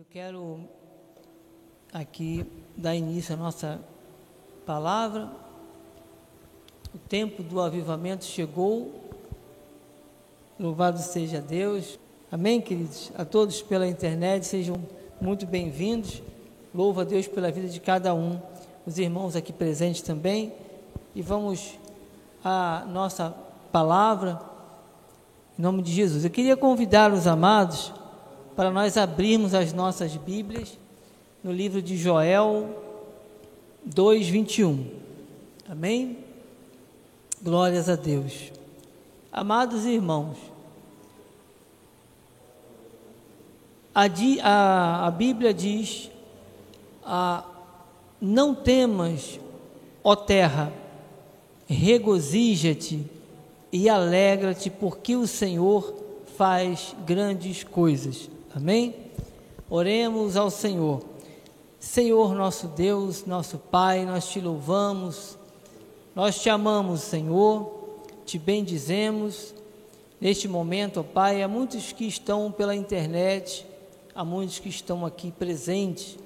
Eu quero aqui dar início à nossa palavra. O tempo do avivamento chegou. Louvado seja Deus. Amém, queridos? A todos pela internet, sejam muito bem-vindos. Louvo a Deus pela vida de cada um, os irmãos aqui presentes também. E vamos à nossa palavra, em nome de Jesus. Eu queria convidar os amados para nós abrirmos as nossas Bíblias no livro de Joel 2, 21. Amém? Glórias a Deus. Amados irmãos, a, a, a Bíblia diz: a, Não temas, ó terra, regozija-te e alegra-te, porque o Senhor faz grandes coisas. Amém? Oremos ao Senhor. Senhor, nosso Deus, nosso Pai, nós te louvamos, nós te amamos, Senhor, te bendizemos. Neste momento, ó Pai, há muitos que estão pela internet, há muitos que estão aqui presentes.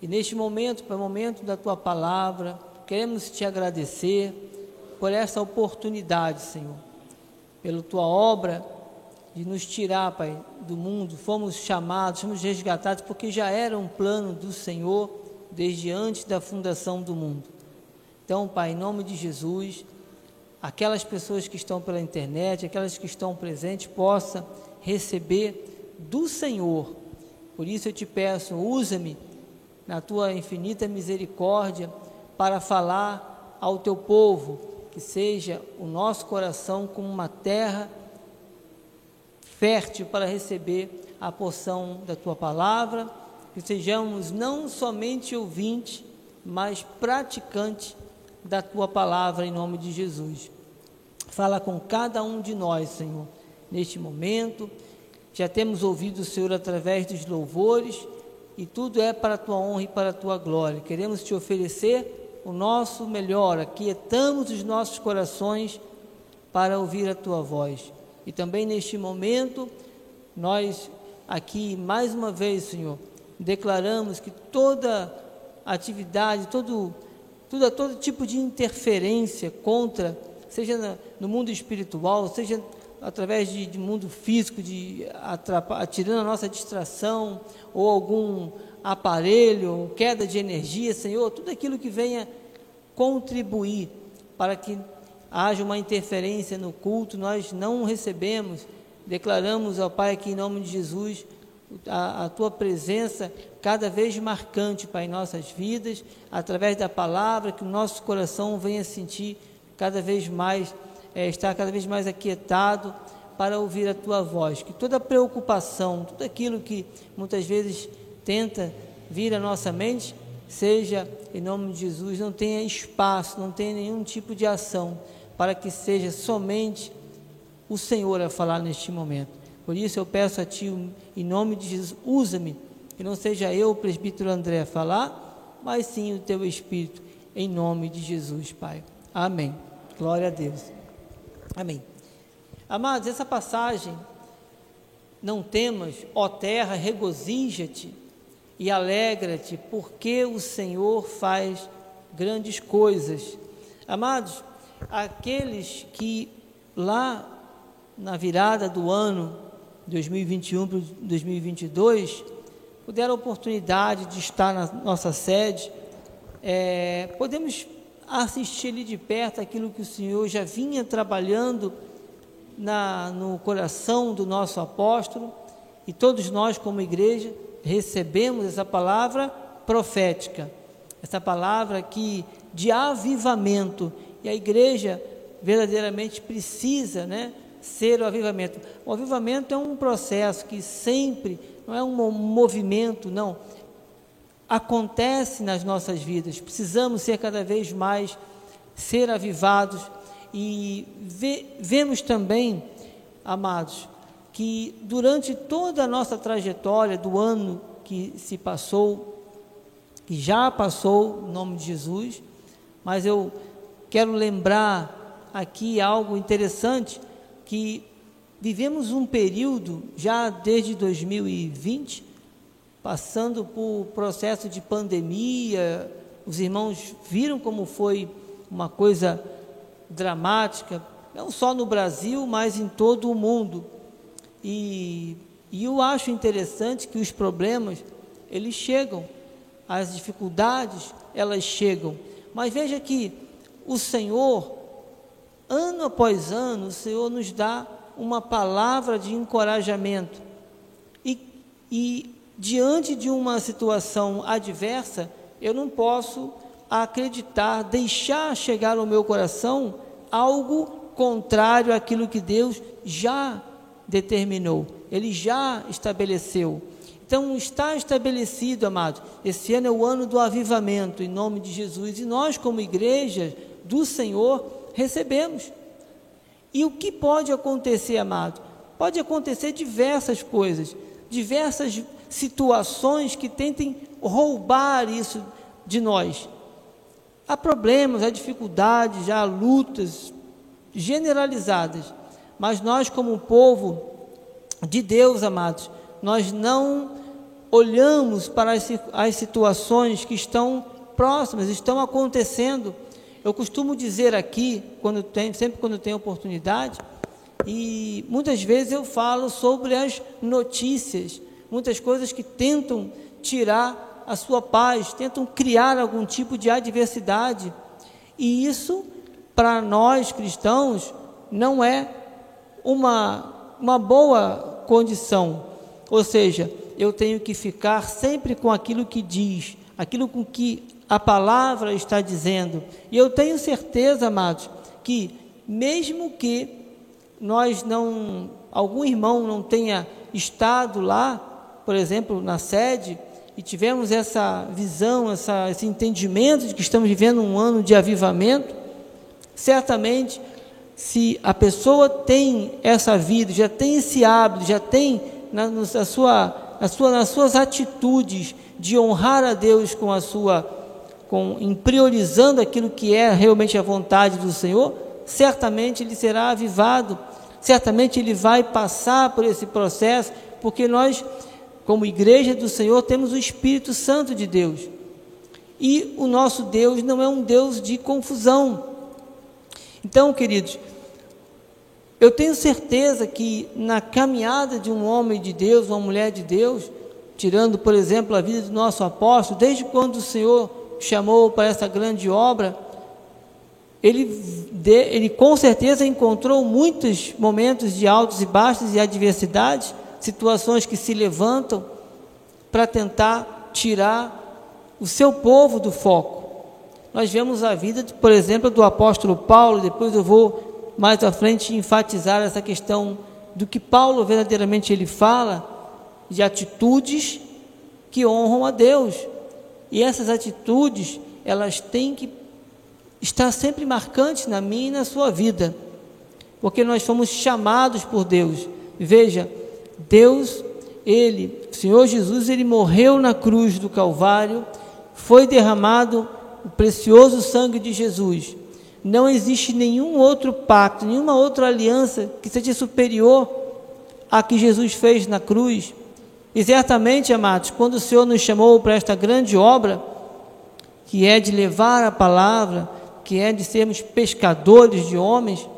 E neste momento, para o momento da tua palavra, queremos te agradecer por essa oportunidade, Senhor, pela tua obra de nos tirar, Pai, do mundo. Fomos chamados, fomos resgatados, porque já era um plano do Senhor desde antes da fundação do mundo. Então, Pai, em nome de Jesus, aquelas pessoas que estão pela internet, aquelas que estão presentes, possam receber do Senhor. Por isso eu te peço, usa-me na tua infinita misericórdia para falar ao teu povo, que seja o nosso coração como uma terra fértil para receber a porção da tua palavra, que sejamos não somente ouvintes, mas praticantes da tua palavra em nome de Jesus. Fala com cada um de nós, Senhor, neste momento. Já temos ouvido o Senhor através dos louvores e tudo é para a tua honra e para a tua glória. Queremos te oferecer o nosso melhor, aquietamos os nossos corações para ouvir a tua voz. E também neste momento, nós aqui, mais uma vez, Senhor, declaramos que toda atividade, todo, todo, todo tipo de interferência contra, seja no mundo espiritual, seja através de, de mundo físico, de tirando a nossa distração, ou algum aparelho, queda de energia, Senhor, tudo aquilo que venha contribuir para que haja uma interferência no culto, nós não recebemos. Declaramos ao Pai aqui em nome de Jesus a, a, tua presença cada vez marcante, Pai, em nossas vidas, através da palavra, que o nosso coração venha sentir cada vez mais, é, estar cada vez mais aquietado para ouvir a tua voz. Que toda preocupação, tudo aquilo que muitas vezes tenta vir à nossa mente, seja em nome de Jesus, não tenha espaço, não tenha nenhum tipo de ação para que seja somente o Senhor a falar neste momento. Por isso eu peço a Ti, em nome de Jesus, usa-me, que não seja eu, o presbítero André, a falar, mas sim o Teu Espírito, em nome de Jesus, Pai. Amém. Glória a Deus. Amém. Amados, essa passagem, não temas, ó terra, regozija-te e alegra-te, porque o Senhor faz grandes coisas. Amados, aqueles que lá na virada do ano 2021 para 2022 puderam a oportunidade de estar na nossa sede, é, podemos assistir ali de perto aquilo que o Senhor já vinha trabalhando na, no coração do nosso apóstolo. E todos nós como igreja recebemos essa palavra profética, essa palavra que de avivamento e a igreja verdadeiramente precisa né, ser o avivamento. O avivamento é um processo que sempre, não é um movimento, não. Acontece nas nossas vidas. Precisamos ser cada vez mais, ser avivados. E ve, vemos também, amados, que durante toda a nossa trajetória do ano que se passou, que já passou, em nome de Jesus, mas eu quero lembrar aqui algo interessante que vivemos um período já desde 2020 passando por processo de pandemia, os irmãos viram como foi uma coisa dramática, não só no Brasil, mas em todo o mundo. E, e eu acho interessante que os problemas, eles chegam, as dificuldades, elas chegam. Mas veja que o Senhor, ano após ano, o Senhor nos dá uma palavra de encorajamento. E, e diante de uma situação adversa, eu não posso acreditar, deixar chegar ao meu coração algo contrário àquilo que Deus já determinou, Ele já estabeleceu. Então está estabelecido, amado. Esse ano é o ano do avivamento, em nome de Jesus. E nós, como igreja do Senhor, recebemos. E o que pode acontecer, amado? Pode acontecer diversas coisas, diversas situações que tentem roubar isso de nós. Há problemas, há dificuldades, há lutas generalizadas, mas nós, como povo de Deus, amados, nós não olhamos para as, as situações que estão próximas, estão acontecendo. Eu costumo dizer aqui, quando sempre quando tenho oportunidade, e muitas vezes eu falo sobre as notícias, muitas coisas que tentam tirar a sua paz, tentam criar algum tipo de adversidade. E isso, para nós cristãos, não é uma, uma boa condição. Ou seja, eu tenho que ficar sempre com aquilo que diz, aquilo com que a palavra está dizendo. E eu tenho certeza, amados, que mesmo que nós não, algum irmão não tenha estado lá, por exemplo, na sede, e tivemos essa visão, essa, esse entendimento de que estamos vivendo um ano de avivamento, certamente, se a pessoa tem essa vida, já tem esse hábito, já tem na, na sua, na sua, nas suas atitudes de honrar a Deus com a sua, com, em priorizando aquilo que é realmente a vontade do Senhor, certamente ele será avivado, certamente ele vai passar por esse processo, porque nós como igreja do Senhor, temos o Espírito Santo de Deus. E o nosso Deus não é um Deus de confusão. Então, queridos, eu tenho certeza que na caminhada de um homem de Deus, uma mulher de Deus, tirando, por exemplo, a vida do nosso apóstolo, desde quando o Senhor chamou para essa grande obra, ele, ele com certeza encontrou muitos momentos de altos e baixos e adversidades, situações que se levantam para tentar tirar o seu povo do foco. Nós vemos a vida, por exemplo, do apóstolo Paulo, depois eu vou mais à frente enfatizar essa questão do que Paulo verdadeiramente ele fala, de atitudes que honram a Deus. E essas atitudes, elas têm que estar sempre marcantes na minha e na sua vida, porque nós fomos chamados por Deus. Veja, Deus, ele, o Senhor Jesus, ele morreu na cruz do Calvário, foi derramado o precioso sangue de Jesus. Não existe nenhum outro pacto, nenhuma outra aliança que seja superior à que Jesus fez na cruz. E certamente, amados, quando o Senhor nos chamou para esta grande obra, que é de levar a palavra, que é de sermos pescadores de homens,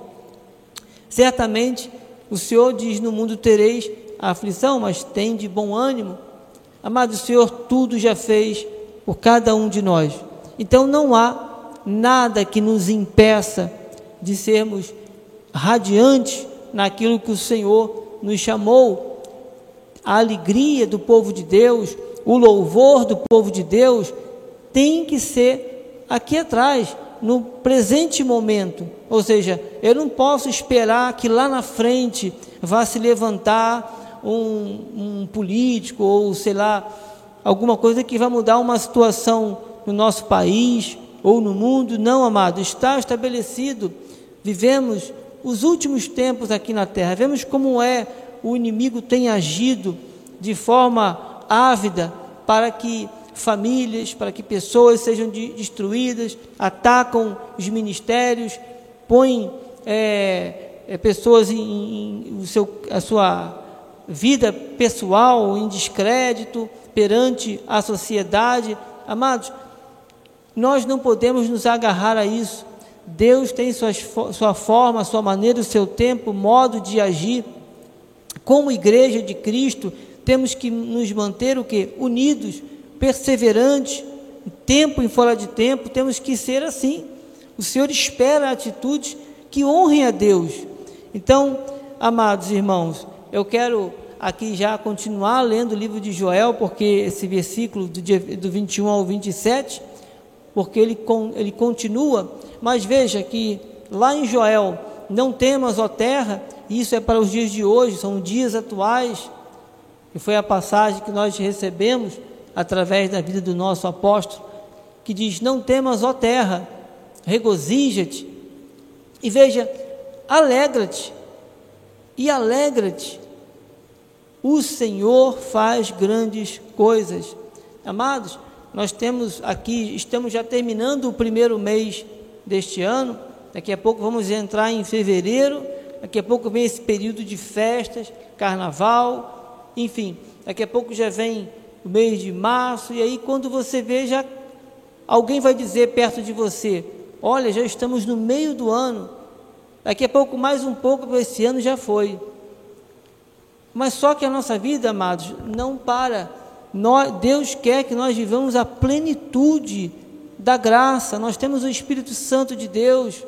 certamente o Senhor diz: No mundo tereis aflição, mas tem de bom ânimo. Amado Senhor, tudo já fez por cada um de nós. Então não há nada que nos impeça de sermos radiantes naquilo que o Senhor nos chamou. A alegria do povo de Deus, o louvor do povo de Deus tem que ser aqui atrás, no presente momento. Ou seja, eu não posso esperar que lá na frente vá se levantar um, um político ou sei lá, alguma coisa que vai mudar uma situação no nosso país ou no mundo. Não, amado, está estabelecido. Vivemos os últimos tempos aqui na terra, vemos como é o inimigo tem agido de forma ávida para que famílias, para que pessoas sejam destruídas, atacam os ministérios, põem é, é, pessoas em, em, em, seu, a sua vida pessoal em descrédito perante a sociedade. Amados, nós não podemos nos agarrar a isso. Deus tem suas, sua forma, sua maneira, o seu tempo, modo de agir. Como igreja de Cristo, temos que nos manter o que? Unidos, perseverantes, tempo em fora de tempo, temos que ser assim. O Senhor espera atitudes que honrem a Deus. Então, amados irmãos, eu quero aqui já continuar lendo o livro de Joel, porque esse versículo do, dia, do 21 ao 27, porque ele, ele continua, mas veja que lá em Joel, não temas, ó terra, isso é para os dias de hoje, são dias atuais, e foi a passagem que nós recebemos através da vida do nosso apóstolo, que diz: Não temas, ó terra, regozija-te, e veja, alegra-te, e alegra-te, o Senhor faz grandes coisas. Amados, nós temos aqui, estamos já terminando o primeiro mês deste ano, daqui a pouco vamos entrar em fevereiro, daqui a pouco vem esse período de festas, carnaval, enfim, daqui a pouco já vem o mês de março, e aí quando você veja, alguém vai dizer perto de você: Olha, já estamos no meio do ano, daqui a pouco mais um pouco, esse ano já foi. Mas só que a nossa vida, amados, não para. Nós, Deus quer que nós vivamos a plenitude da graça. Nós temos o Espírito Santo de Deus.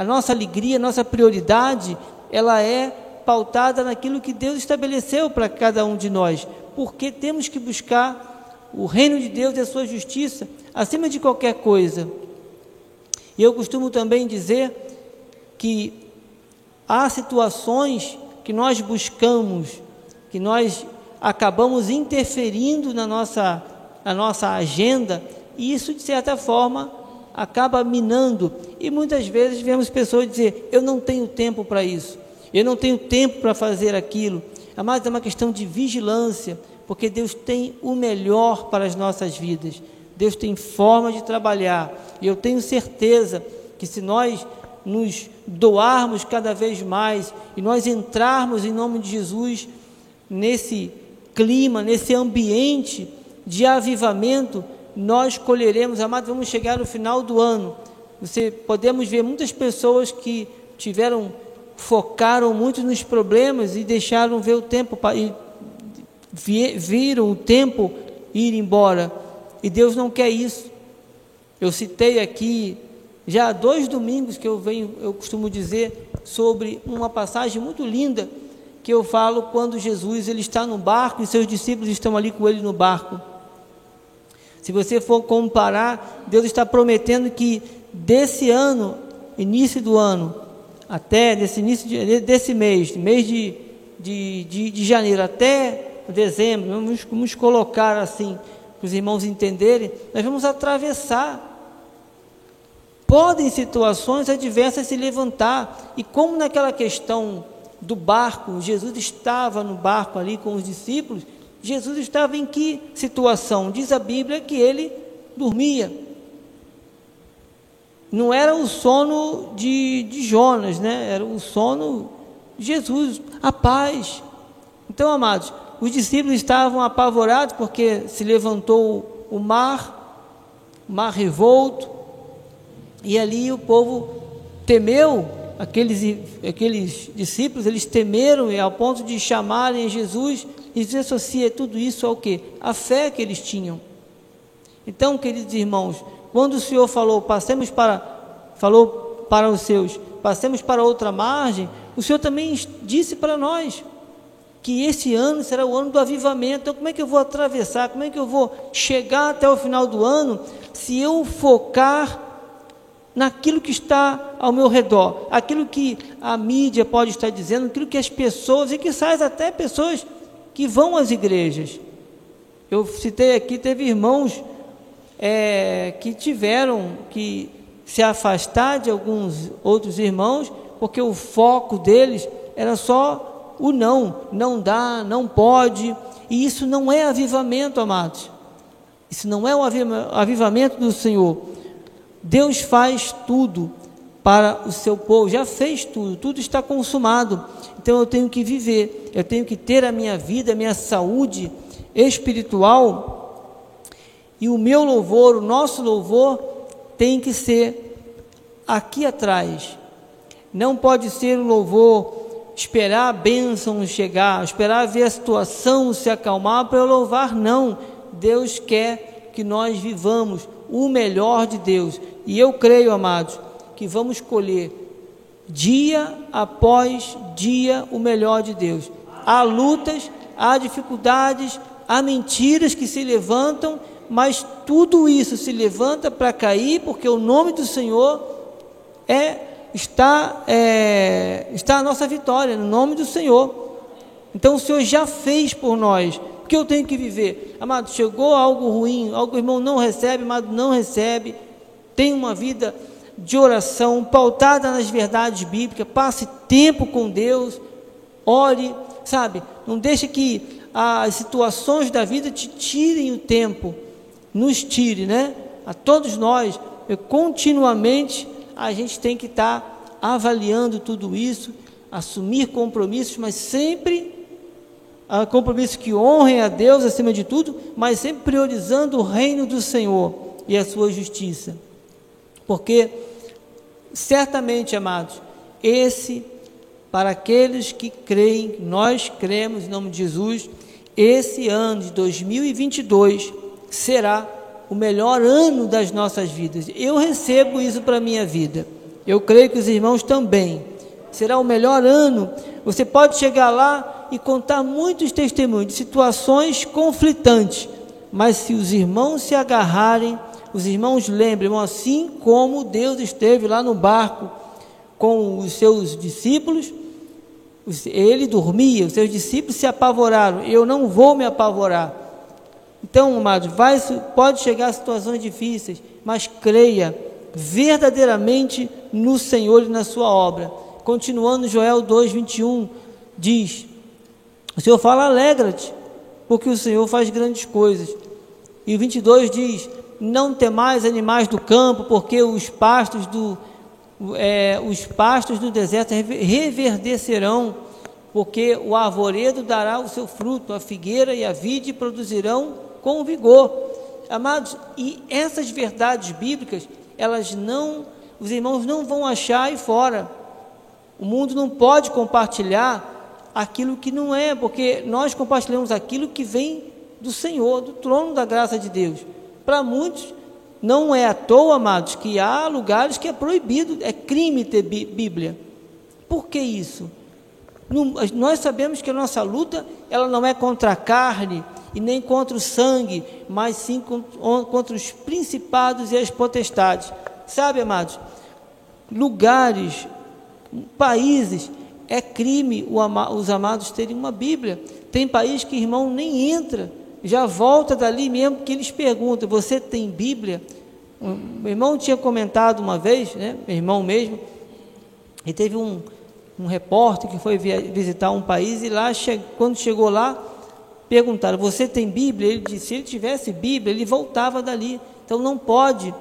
A nossa alegria, a nossa prioridade, ela é pautada naquilo que Deus estabeleceu para cada um de nós. Porque temos que buscar o reino de Deus e a sua justiça acima de qualquer coisa. E eu costumo também dizer que há situações que nós buscamos, que nós acabamos interferindo na nossa, na nossa agenda, e isso, de certa forma, acaba minando. E muitas vezes vemos pessoas dizer: Eu não tenho tempo para isso, eu não tenho tempo para fazer aquilo. Mas é uma questão de vigilância, porque Deus tem o melhor para as nossas vidas. Deus tem forma de trabalhar, e eu tenho certeza que se nós nos doarmos cada vez mais e nós entrarmos em nome de Jesus nesse clima, nesse ambiente de avivamento, nós colheremos, amados, vamos chegar no final do ano. Você podemos ver muitas pessoas que tiveram focaram muito nos problemas e deixaram ver o tempo e viram o tempo ir embora. E Deus não quer isso. Eu citei aqui já há dois domingos que eu venho, eu costumo dizer sobre uma passagem muito linda que eu falo quando Jesus ele está no barco e seus discípulos estão ali com ele no barco. Se você for comparar, Deus está prometendo que desse ano, início do ano, até desse início de, desse mês, mês de, de, de, de janeiro até dezembro, vamos, vamos colocar assim, para os irmãos entenderem, nós vamos atravessar podem situações adversas se levantar. E como naquela questão do barco, Jesus estava no barco ali com os discípulos, Jesus estava em que situação? Diz a Bíblia que ele dormia. Não era o sono de, de Jonas, né? era o sono de Jesus, a paz. Então, amados, os discípulos estavam apavorados porque se levantou o mar, o mar revolto, e ali o povo temeu, aqueles, aqueles discípulos, eles temeram ao ponto de chamarem Jesus e desassociar tudo isso ao que? A fé que eles tinham. Então, queridos irmãos, quando o Senhor falou, passemos para, falou para os seus, passemos para outra margem, o Senhor também disse para nós que esse ano será o ano do avivamento. Então, como é que eu vou atravessar? Como é que eu vou chegar até o final do ano se eu focar naquilo que está ao meu redor, aquilo que a mídia pode estar dizendo, aquilo que as pessoas, e que sai até pessoas que vão às igrejas. Eu citei aqui, teve irmãos é, que tiveram que se afastar de alguns outros irmãos, porque o foco deles era só o não, não dá, não pode, e isso não é avivamento, amados. Isso não é o avivamento do Senhor. Deus faz tudo para o seu povo, já fez tudo, tudo está consumado. Então eu tenho que viver, eu tenho que ter a minha vida, a minha saúde espiritual. E o meu louvor, o nosso louvor, tem que ser aqui atrás. Não pode ser um louvor esperar a bênção chegar, esperar ver a situação se acalmar para eu louvar, não. Deus quer que nós vivamos o melhor de Deus. E eu creio, amados, que vamos colher dia após dia o melhor de Deus. Há lutas, há dificuldades, há mentiras que se levantam, mas tudo isso se levanta para cair, porque o nome do Senhor é está, é, está a nossa vitória, no nome do Senhor. Então o Senhor já fez por nós. O que eu tenho que viver? Amado, chegou algo ruim, algo irmão não recebe, amado, não recebe. Tem uma vida de oração pautada nas verdades bíblicas. Passe tempo com Deus. Ore, sabe? Não deixe que as situações da vida te tirem o tempo. Nos tire, né? A todos nós, continuamente a gente tem que estar tá avaliando tudo isso, assumir compromissos, mas sempre uh, compromissos que honrem a Deus acima de tudo, mas sempre priorizando o reino do Senhor e a sua justiça. Porque certamente, amados, esse para aqueles que creem, nós cremos em nome de Jesus, esse ano de 2022 será o melhor ano das nossas vidas. Eu recebo isso para a minha vida. Eu creio que os irmãos também. Será o melhor ano. Você pode chegar lá e contar muitos testemunhos de situações conflitantes, mas se os irmãos se agarrarem, os irmãos lembrem, assim como Deus esteve lá no barco com os seus discípulos, ele dormia, os seus discípulos se apavoraram. Eu não vou me apavorar. Então, amados, vai, pode chegar a situações difíceis, mas creia verdadeiramente no Senhor e na sua obra. Continuando, Joel 2,21 diz: O Senhor fala, alegra-te, porque o Senhor faz grandes coisas. E o 22 diz: Não temais animais do campo, porque os pastos do, é, os pastos do deserto reverdecerão, porque o arvoredo dará o seu fruto, a figueira e a vide produzirão com vigor. Amados, e essas verdades bíblicas, elas não, os irmãos não vão achar aí fora. O mundo não pode compartilhar aquilo que não é, porque nós compartilhamos aquilo que vem do Senhor, do trono da graça de Deus. Para muitos, não é à toa, amados, que há lugares que é proibido, é crime ter Bíblia. Por que isso? Nós sabemos que a nossa luta, ela não é contra a carne, e nem contra o sangue, mas sim contra os principados e as potestades. Sabe, amados, lugares, países, é crime os amados terem uma Bíblia. Tem país que irmão nem entra, já volta dali mesmo que eles perguntam: Você tem Bíblia? Meu irmão tinha comentado uma vez, né, meu irmão mesmo, e teve um, um repórter que foi visitar um país e lá, quando chegou lá, perguntaram: Você tem Bíblia? Ele disse: Se ele tivesse Bíblia, ele voltava dali. Então não pode.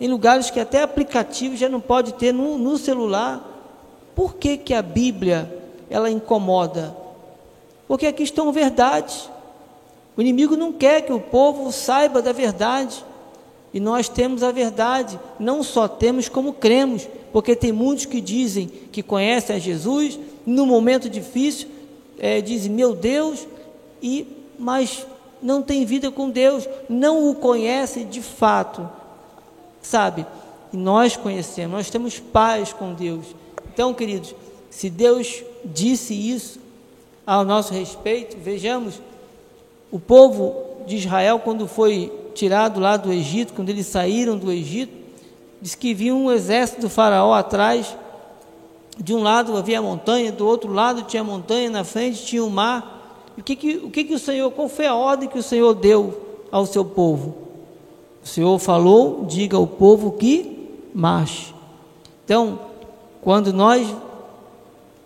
Em lugares que até aplicativo já não pode ter no, no celular. Por que, que a Bíblia ela incomoda? Porque aqui estão verdades. O inimigo não quer que o povo saiba da verdade. E nós temos a verdade, não só temos como cremos, porque tem muitos que dizem que conhecem a Jesus, no momento difícil, é, dizem: Meu Deus, e mas não tem vida com Deus, não o conhece de fato, sabe? E nós conhecemos, nós temos paz com Deus. Então, queridos, se Deus disse isso ao nosso respeito, vejamos o povo de Israel quando foi tirado lá do Egito, quando eles saíram do Egito, diz que vinha um exército do faraó atrás. De um lado havia montanha, do outro lado tinha montanha, na frente tinha o mar. O que, que, o que, que o Senhor, qual foi a ordem que o Senhor deu ao seu povo? O Senhor falou: diga ao povo que marche. Então, quando nós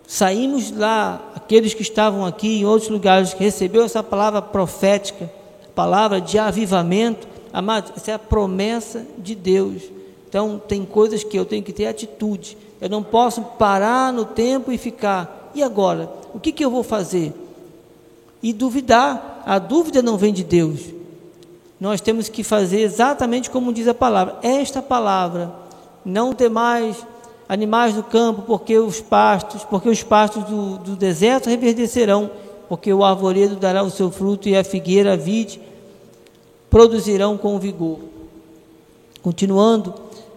saímos lá, aqueles que estavam aqui em outros lugares, que recebeu essa palavra profética, palavra de avivamento, amados, essa é a promessa de Deus. Então, tem coisas que eu tenho que ter atitude. Eu não posso parar no tempo e ficar. E agora? O que, que eu vou fazer? e duvidar. a dúvida não vem de Deus. Nós temos que fazer exatamente como diz a palavra. Esta palavra, não ter mais animais do campo, porque os pastos, porque os pastos do, do deserto reverdecerão, porque o arvoredo dará o seu fruto e a figueira, a vide, produzirão com vigor. Continuando,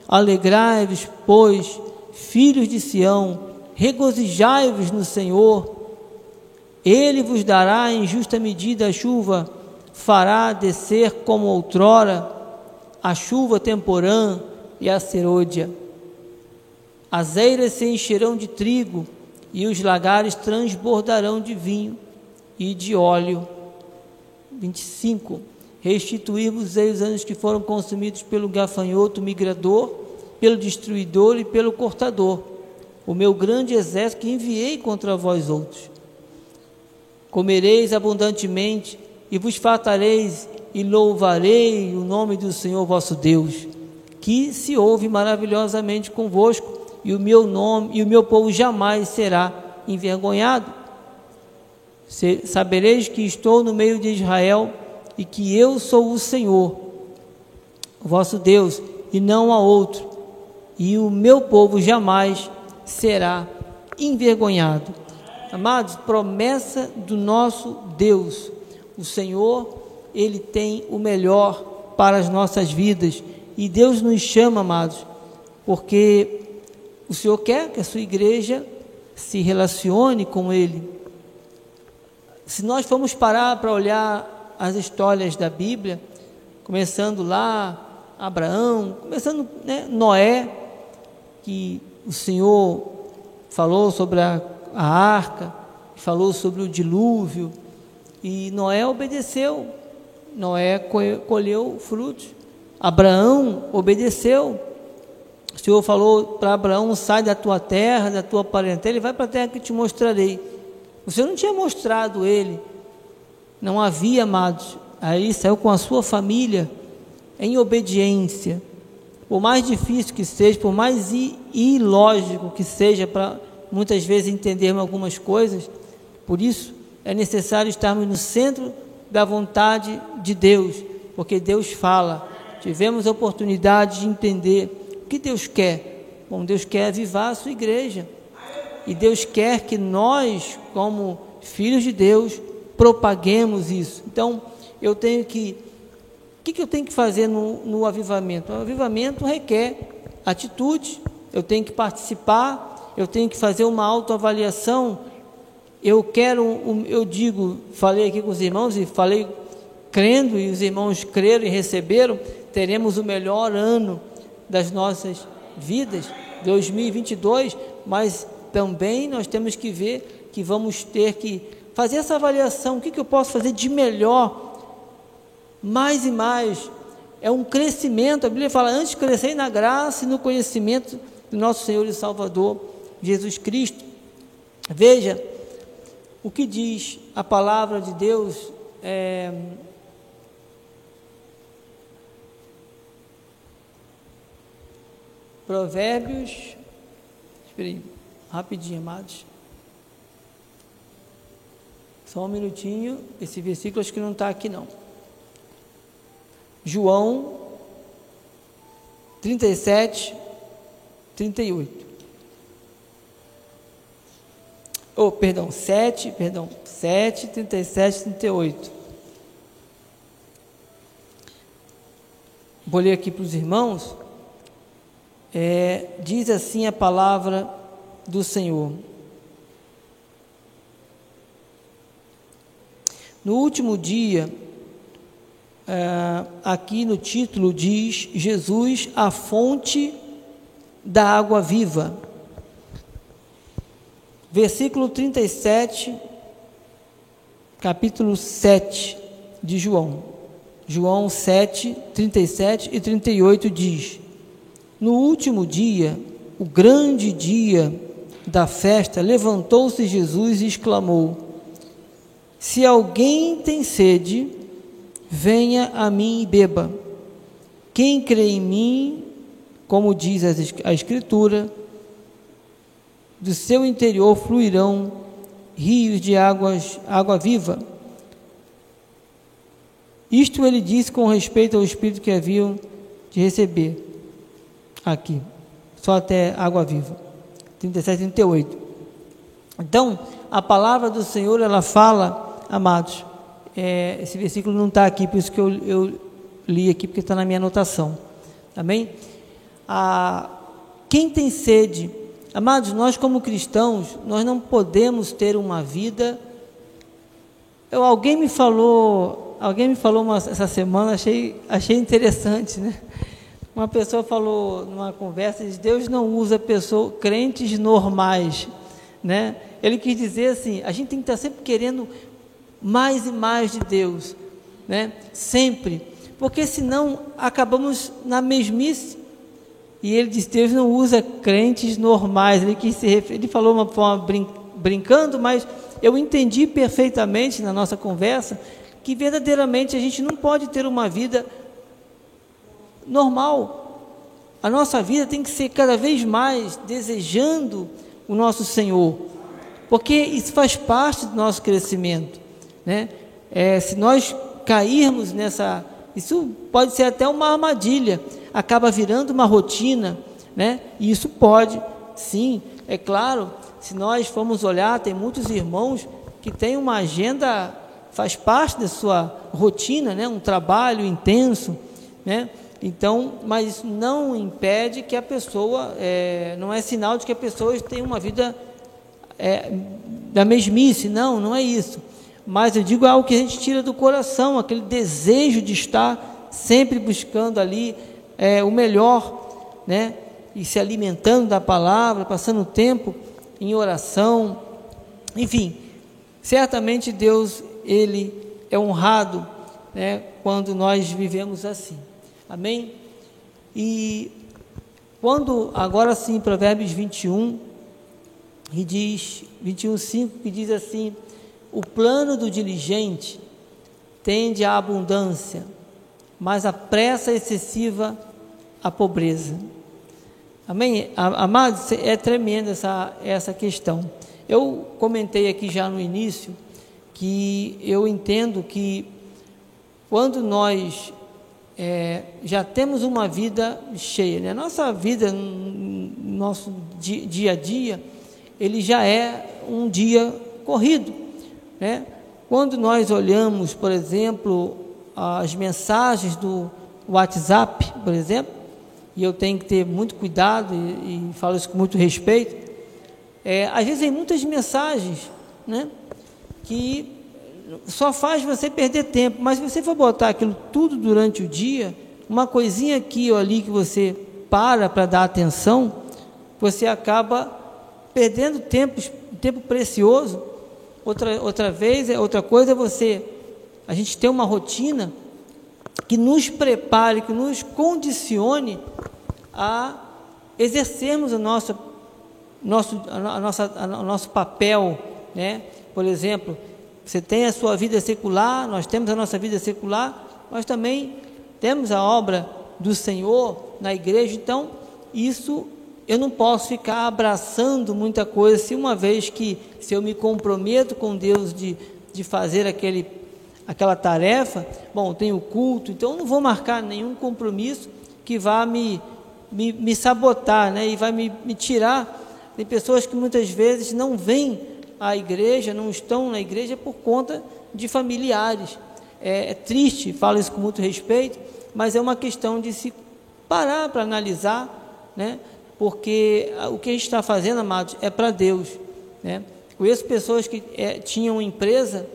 alegrai-vos, pois, filhos de Sião, regozijai-vos no Senhor, ele vos dará em justa medida a chuva, fará descer como outrora a chuva temporã e a serôdia. As eiras se encherão de trigo e os lagares transbordarão de vinho e de óleo. 25. Restituir-vos-ei os anos que foram consumidos pelo gafanhoto migrador, pelo destruidor e pelo cortador, o meu grande exército que enviei contra vós outros comereis abundantemente e vos fartareis e louvarei o nome do Senhor vosso Deus, que se ouve maravilhosamente convosco, e o meu nome e o meu povo jamais será envergonhado. Sabereis que estou no meio de Israel e que eu sou o Senhor, o vosso Deus, e não há outro, e o meu povo jamais será envergonhado. Amados, promessa do nosso Deus. O Senhor, Ele tem o melhor para as nossas vidas. E Deus nos chama, amados, porque o Senhor quer que a sua igreja se relacione com Ele. Se nós formos parar para olhar as histórias da Bíblia, começando lá, Abraão, começando né, Noé, que o Senhor falou sobre a a arca, falou sobre o dilúvio, e Noé obedeceu. Noé colheu frutos. Abraão obedeceu. O Senhor falou para Abraão: sai da tua terra, da tua parentela, e vai para a terra que te mostrarei. O Senhor não tinha mostrado ele, não havia, amados. Aí saiu com a sua família em obediência. Por mais difícil que seja, por mais ilógico que seja para muitas vezes entendermos algumas coisas, por isso é necessário estarmos no centro da vontade de Deus, porque Deus fala. Tivemos a oportunidade de entender que Deus quer. Bom, Deus quer avivar a sua igreja. E Deus quer que nós, como filhos de Deus, propaguemos isso. Então, eu tenho que. O que, que eu tenho que fazer no, no avivamento? O avivamento requer atitude, eu tenho que participar eu tenho que fazer uma autoavaliação. Eu quero, eu digo, falei aqui com os irmãos e falei crendo e os irmãos creram e receberam, teremos o melhor ano das nossas vidas, 2022, mas também nós temos que ver que vamos ter que fazer essa avaliação, o que, que eu posso fazer de melhor, mais e mais, é um crescimento, a Bíblia fala, antes crescer na graça e no conhecimento do nosso Senhor e Salvador, Jesus Cristo. Veja o que diz a palavra de Deus. É, Provérbios, espera aí, rapidinho, amados. Só um minutinho, esse versículo acho que não está aqui não. João 37, 38. Oh, perdão, 7, perdão, 7, 37, 38. Vou ler aqui para os irmãos. É, diz assim a palavra do Senhor. No último dia, é, aqui no título diz Jesus, a fonte da água viva versículo 37, capítulo 7 de João. João 7, 37 e 38 diz: No último dia, o grande dia da festa, levantou-se Jesus e exclamou: Se alguém tem sede, venha a mim e beba. Quem crê em mim, como diz a Escritura, do seu interior fluirão rios de águas, água viva. Isto ele disse com respeito ao Espírito que haviam de receber aqui, só até água viva. 37, 38. Então, a palavra do Senhor, ela fala, amados, é, esse versículo não está aqui, por isso que eu, eu li aqui, porque está na minha anotação. Amém? A, quem tem sede, amados, nós como cristãos, nós não podemos ter uma vida. Eu, alguém me falou, alguém me falou uma, essa semana, achei, achei interessante, né? Uma pessoa falou numa conversa, diz, Deus não usa pessoas, crentes normais, né? Ele quis dizer assim, a gente tem que estar sempre querendo mais e mais de Deus, né? Sempre, porque senão acabamos na mesmice. E ele diz, Deus não usa crentes normais. Ele quis se refer... ele falou uma forma brin... brincando, mas eu entendi perfeitamente na nossa conversa que verdadeiramente a gente não pode ter uma vida normal. A nossa vida tem que ser cada vez mais desejando o nosso Senhor, porque isso faz parte do nosso crescimento. Né? É, se nós cairmos nessa. Isso pode ser até uma armadilha, acaba virando uma rotina, né? e isso pode, sim, é claro, se nós formos olhar, tem muitos irmãos que têm uma agenda, faz parte da sua rotina, né? um trabalho intenso, né? Então, mas não impede que a pessoa, é, não é sinal de que a pessoa tenha uma vida é, da mesmice, não, não é isso. Mas eu digo é algo que a gente tira do coração, aquele desejo de estar sempre buscando ali é, o melhor, né? E se alimentando da palavra, passando tempo em oração, enfim, certamente Deus ele é honrado, né? Quando nós vivemos assim. Amém? E quando, agora sim, Provérbios 21, e diz, 21, 5, que diz assim: O plano do diligente tende à abundância, mas a pressa excessiva à pobreza. Amém? Amados, é tremenda essa, essa questão. Eu comentei aqui já no início que eu entendo que quando nós é, já temos uma vida cheia. Né? Nossa vida, nosso dia a dia, ele já é um dia corrido. Né? Quando nós olhamos, por exemplo, as mensagens do WhatsApp, por exemplo, e eu tenho que ter muito cuidado e, e falo isso com muito respeito, é, às vezes tem muitas mensagens né, que só faz você perder tempo. Mas se você for botar aquilo tudo durante o dia, uma coisinha aqui ou ali que você para para dar atenção, você acaba perdendo tempo, tempo precioso. Outra, outra vez, é outra coisa é você, a gente tem uma rotina que nos prepare, que nos condicione a exercermos o nosso, nosso, a nossa, a, nosso papel, né? Por exemplo, você tem a sua vida secular, nós temos a nossa vida secular, nós também temos a obra do Senhor na igreja, então isso eu não posso ficar abraçando muita coisa, se uma vez que se eu me comprometo com Deus de, de fazer aquele, aquela tarefa, bom, tenho culto, então eu não vou marcar nenhum compromisso que vá me, me, me sabotar, né, e vai me, me tirar. Tem pessoas que muitas vezes não vêm à igreja, não estão na igreja por conta de familiares. É, é triste, falo isso com muito respeito, mas é uma questão de se parar para analisar, né? porque o que a gente está fazendo, amados, é para Deus. Né? Conheço pessoas que é, tinham empresa,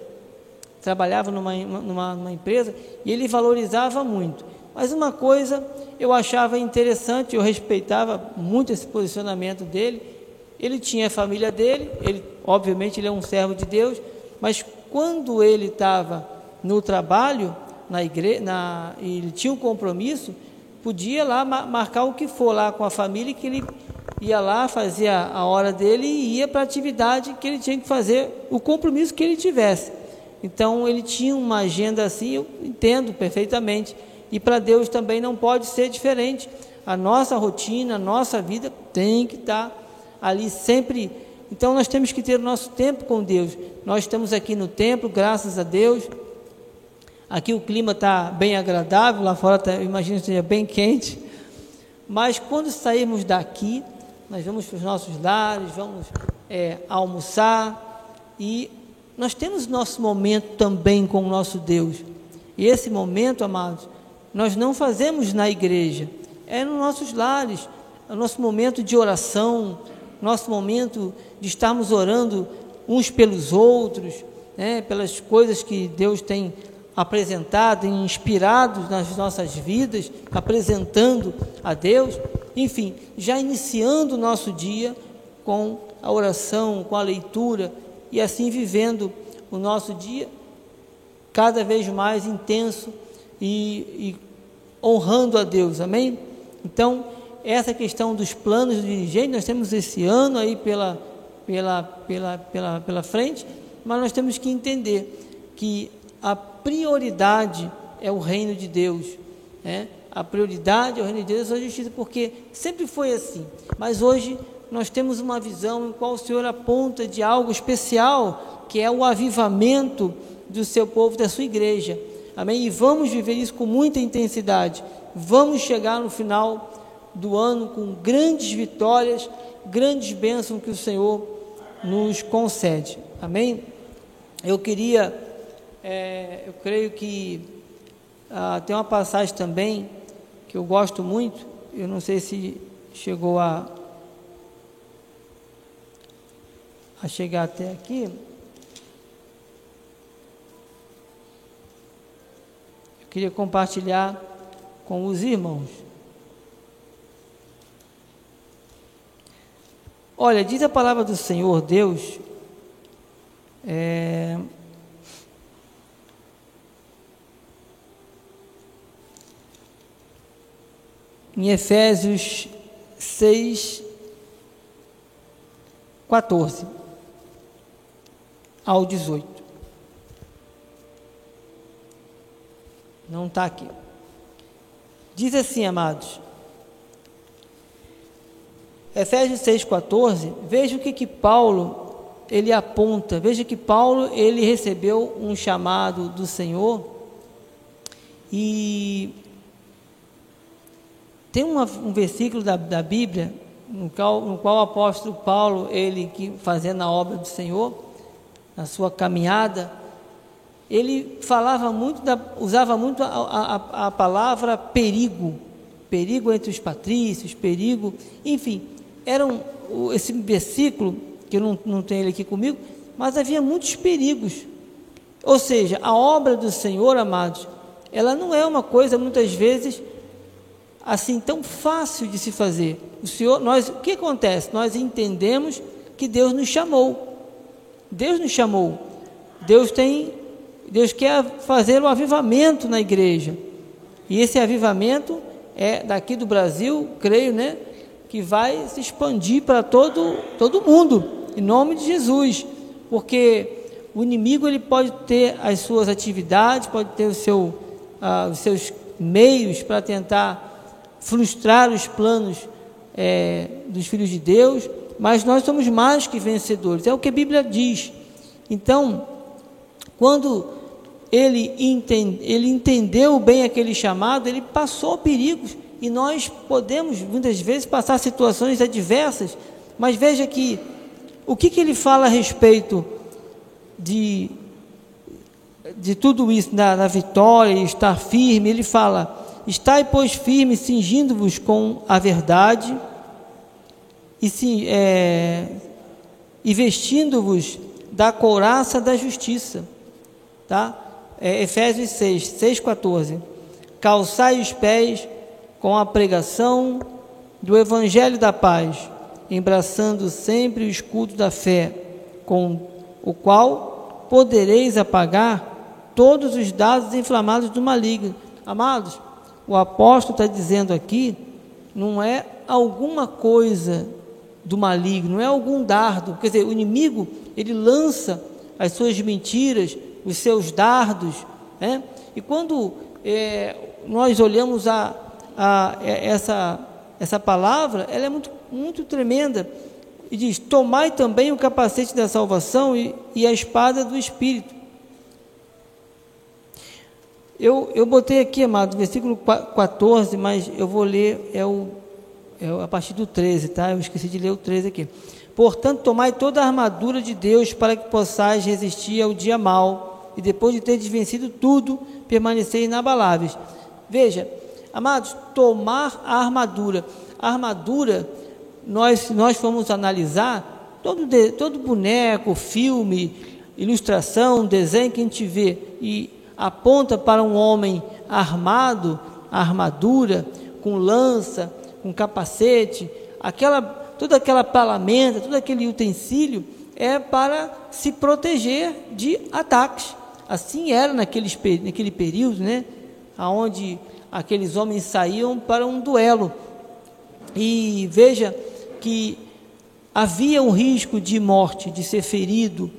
trabalhavam numa, numa, numa empresa, e ele valorizava muito. Mas uma coisa eu achava interessante, eu respeitava muito esse posicionamento dele, ele tinha a família dele, ele, obviamente ele é um servo de Deus, mas quando ele estava no trabalho, na igreja, na, ele tinha um compromisso, podia lá marcar o que for lá com a família, que ele ia lá, fazia a hora dele e ia para a atividade que ele tinha que fazer, o compromisso que ele tivesse. Então ele tinha uma agenda assim, eu entendo perfeitamente. E para Deus também não pode ser diferente. A nossa rotina, a nossa vida tem que estar ali sempre. Então nós temos que ter o nosso tempo com Deus. Nós estamos aqui no templo, graças a Deus. Aqui o clima está bem agradável, lá fora tá, imagino que seja bem quente. Mas quando sairmos daqui, nós vamos para os nossos lares, vamos é, almoçar e nós temos nosso momento também com o nosso Deus. E esse momento, amados, nós não fazemos na igreja, é nos nossos lares, é o nosso momento de oração, nosso momento de estarmos orando uns pelos outros, né, pelas coisas que Deus tem apresentado, inspirado nas nossas vidas, apresentando a Deus, enfim, já iniciando o nosso dia com a oração, com a leitura e assim vivendo o nosso dia cada vez mais intenso e, e honrando a Deus, amém? Então, essa questão dos planos do dirigente, nós temos esse ano aí pela, pela, pela, pela, pela frente, mas nós temos que entender que a prioridade é o reino de Deus. Né? A prioridade é o reino de Deus, é a justiça, porque sempre foi assim. Mas hoje nós temos uma visão em qual o Senhor aponta de algo especial, que é o avivamento do seu povo, da sua igreja. Amém? E vamos viver isso com muita intensidade. Vamos chegar no final do ano com grandes vitórias, grandes bênçãos que o Senhor nos concede. Amém? Eu queria, é, eu creio que ah, tem uma passagem também que eu gosto muito, eu não sei se chegou a, a chegar até aqui. Eu queria compartilhar com os irmãos. Olha, diz a palavra do Senhor Deus, é, em Efésios 6, 14 ao 18. Não está aqui. Diz assim, amados, Efésios 6,14, veja o que, que Paulo ele aponta, veja que Paulo ele recebeu um chamado do Senhor e tem uma, um versículo da, da Bíblia no qual, no qual o apóstolo Paulo, ele que fazendo a obra do Senhor, na sua caminhada, ele falava muito, da, usava muito a, a, a palavra perigo, perigo entre os patrícios, perigo, enfim, era um, esse versículo, que eu não, não tenho ele aqui comigo, mas havia muitos perigos. Ou seja, a obra do Senhor, amados, ela não é uma coisa muitas vezes assim tão fácil de se fazer. O Senhor, nós, o que acontece? Nós entendemos que Deus nos chamou. Deus nos chamou. Deus tem, Deus quer fazer um avivamento na igreja. E esse avivamento é daqui do Brasil, creio, né? Que vai se expandir para todo, todo mundo, em nome de Jesus, porque o inimigo ele pode ter as suas atividades, pode ter o seu, uh, os seus meios para tentar frustrar os planos é, dos filhos de Deus, mas nós somos mais que vencedores, é o que a Bíblia diz. Então, quando ele, entende, ele entendeu bem aquele chamado, ele passou perigos e nós podemos muitas vezes passar situações adversas, mas veja que o que, que ele fala a respeito de, de tudo isso, da, da vitória e estar firme, ele fala: Estai, pois, firme, cingindo-vos com a verdade e, se, é, e vestindo-vos da couraça da justiça. Tá? É, Efésios 6, 6, 14. Calçai os pés com a pregação do Evangelho da Paz, embraçando sempre o escudo da fé, com o qual podereis apagar todos os dados inflamados do maligno. Amados, o apóstolo está dizendo aqui, não é alguma coisa do maligno, não é algum dardo, quer dizer, o inimigo, ele lança as suas mentiras, os seus dardos, né? e quando é, nós olhamos a, a, é, essa, essa palavra, ela é muito, muito tremenda. E diz: Tomai também o capacete da salvação e, e a espada do Espírito. Eu, eu botei aqui, amado, versículo 14, mas eu vou ler, é, o, é a partir do 13, tá? Eu esqueci de ler o 13 aqui. Portanto, tomai toda a armadura de Deus para que possais resistir ao dia mal e depois de ter vencido tudo, permanecer inabaláveis. Veja, amados, tomar a armadura. A armadura, nós, nós fomos analisar, todo, de, todo boneco, filme, ilustração, desenho que a gente vê e aponta para um homem armado, armadura, com lança, com capacete, aquela toda aquela palamenta, todo aquele utensílio é para se proteger de ataques. Assim era naqueles, naquele período, né? Onde aqueles homens saíam para um duelo. E veja que havia um risco de morte, de ser ferido,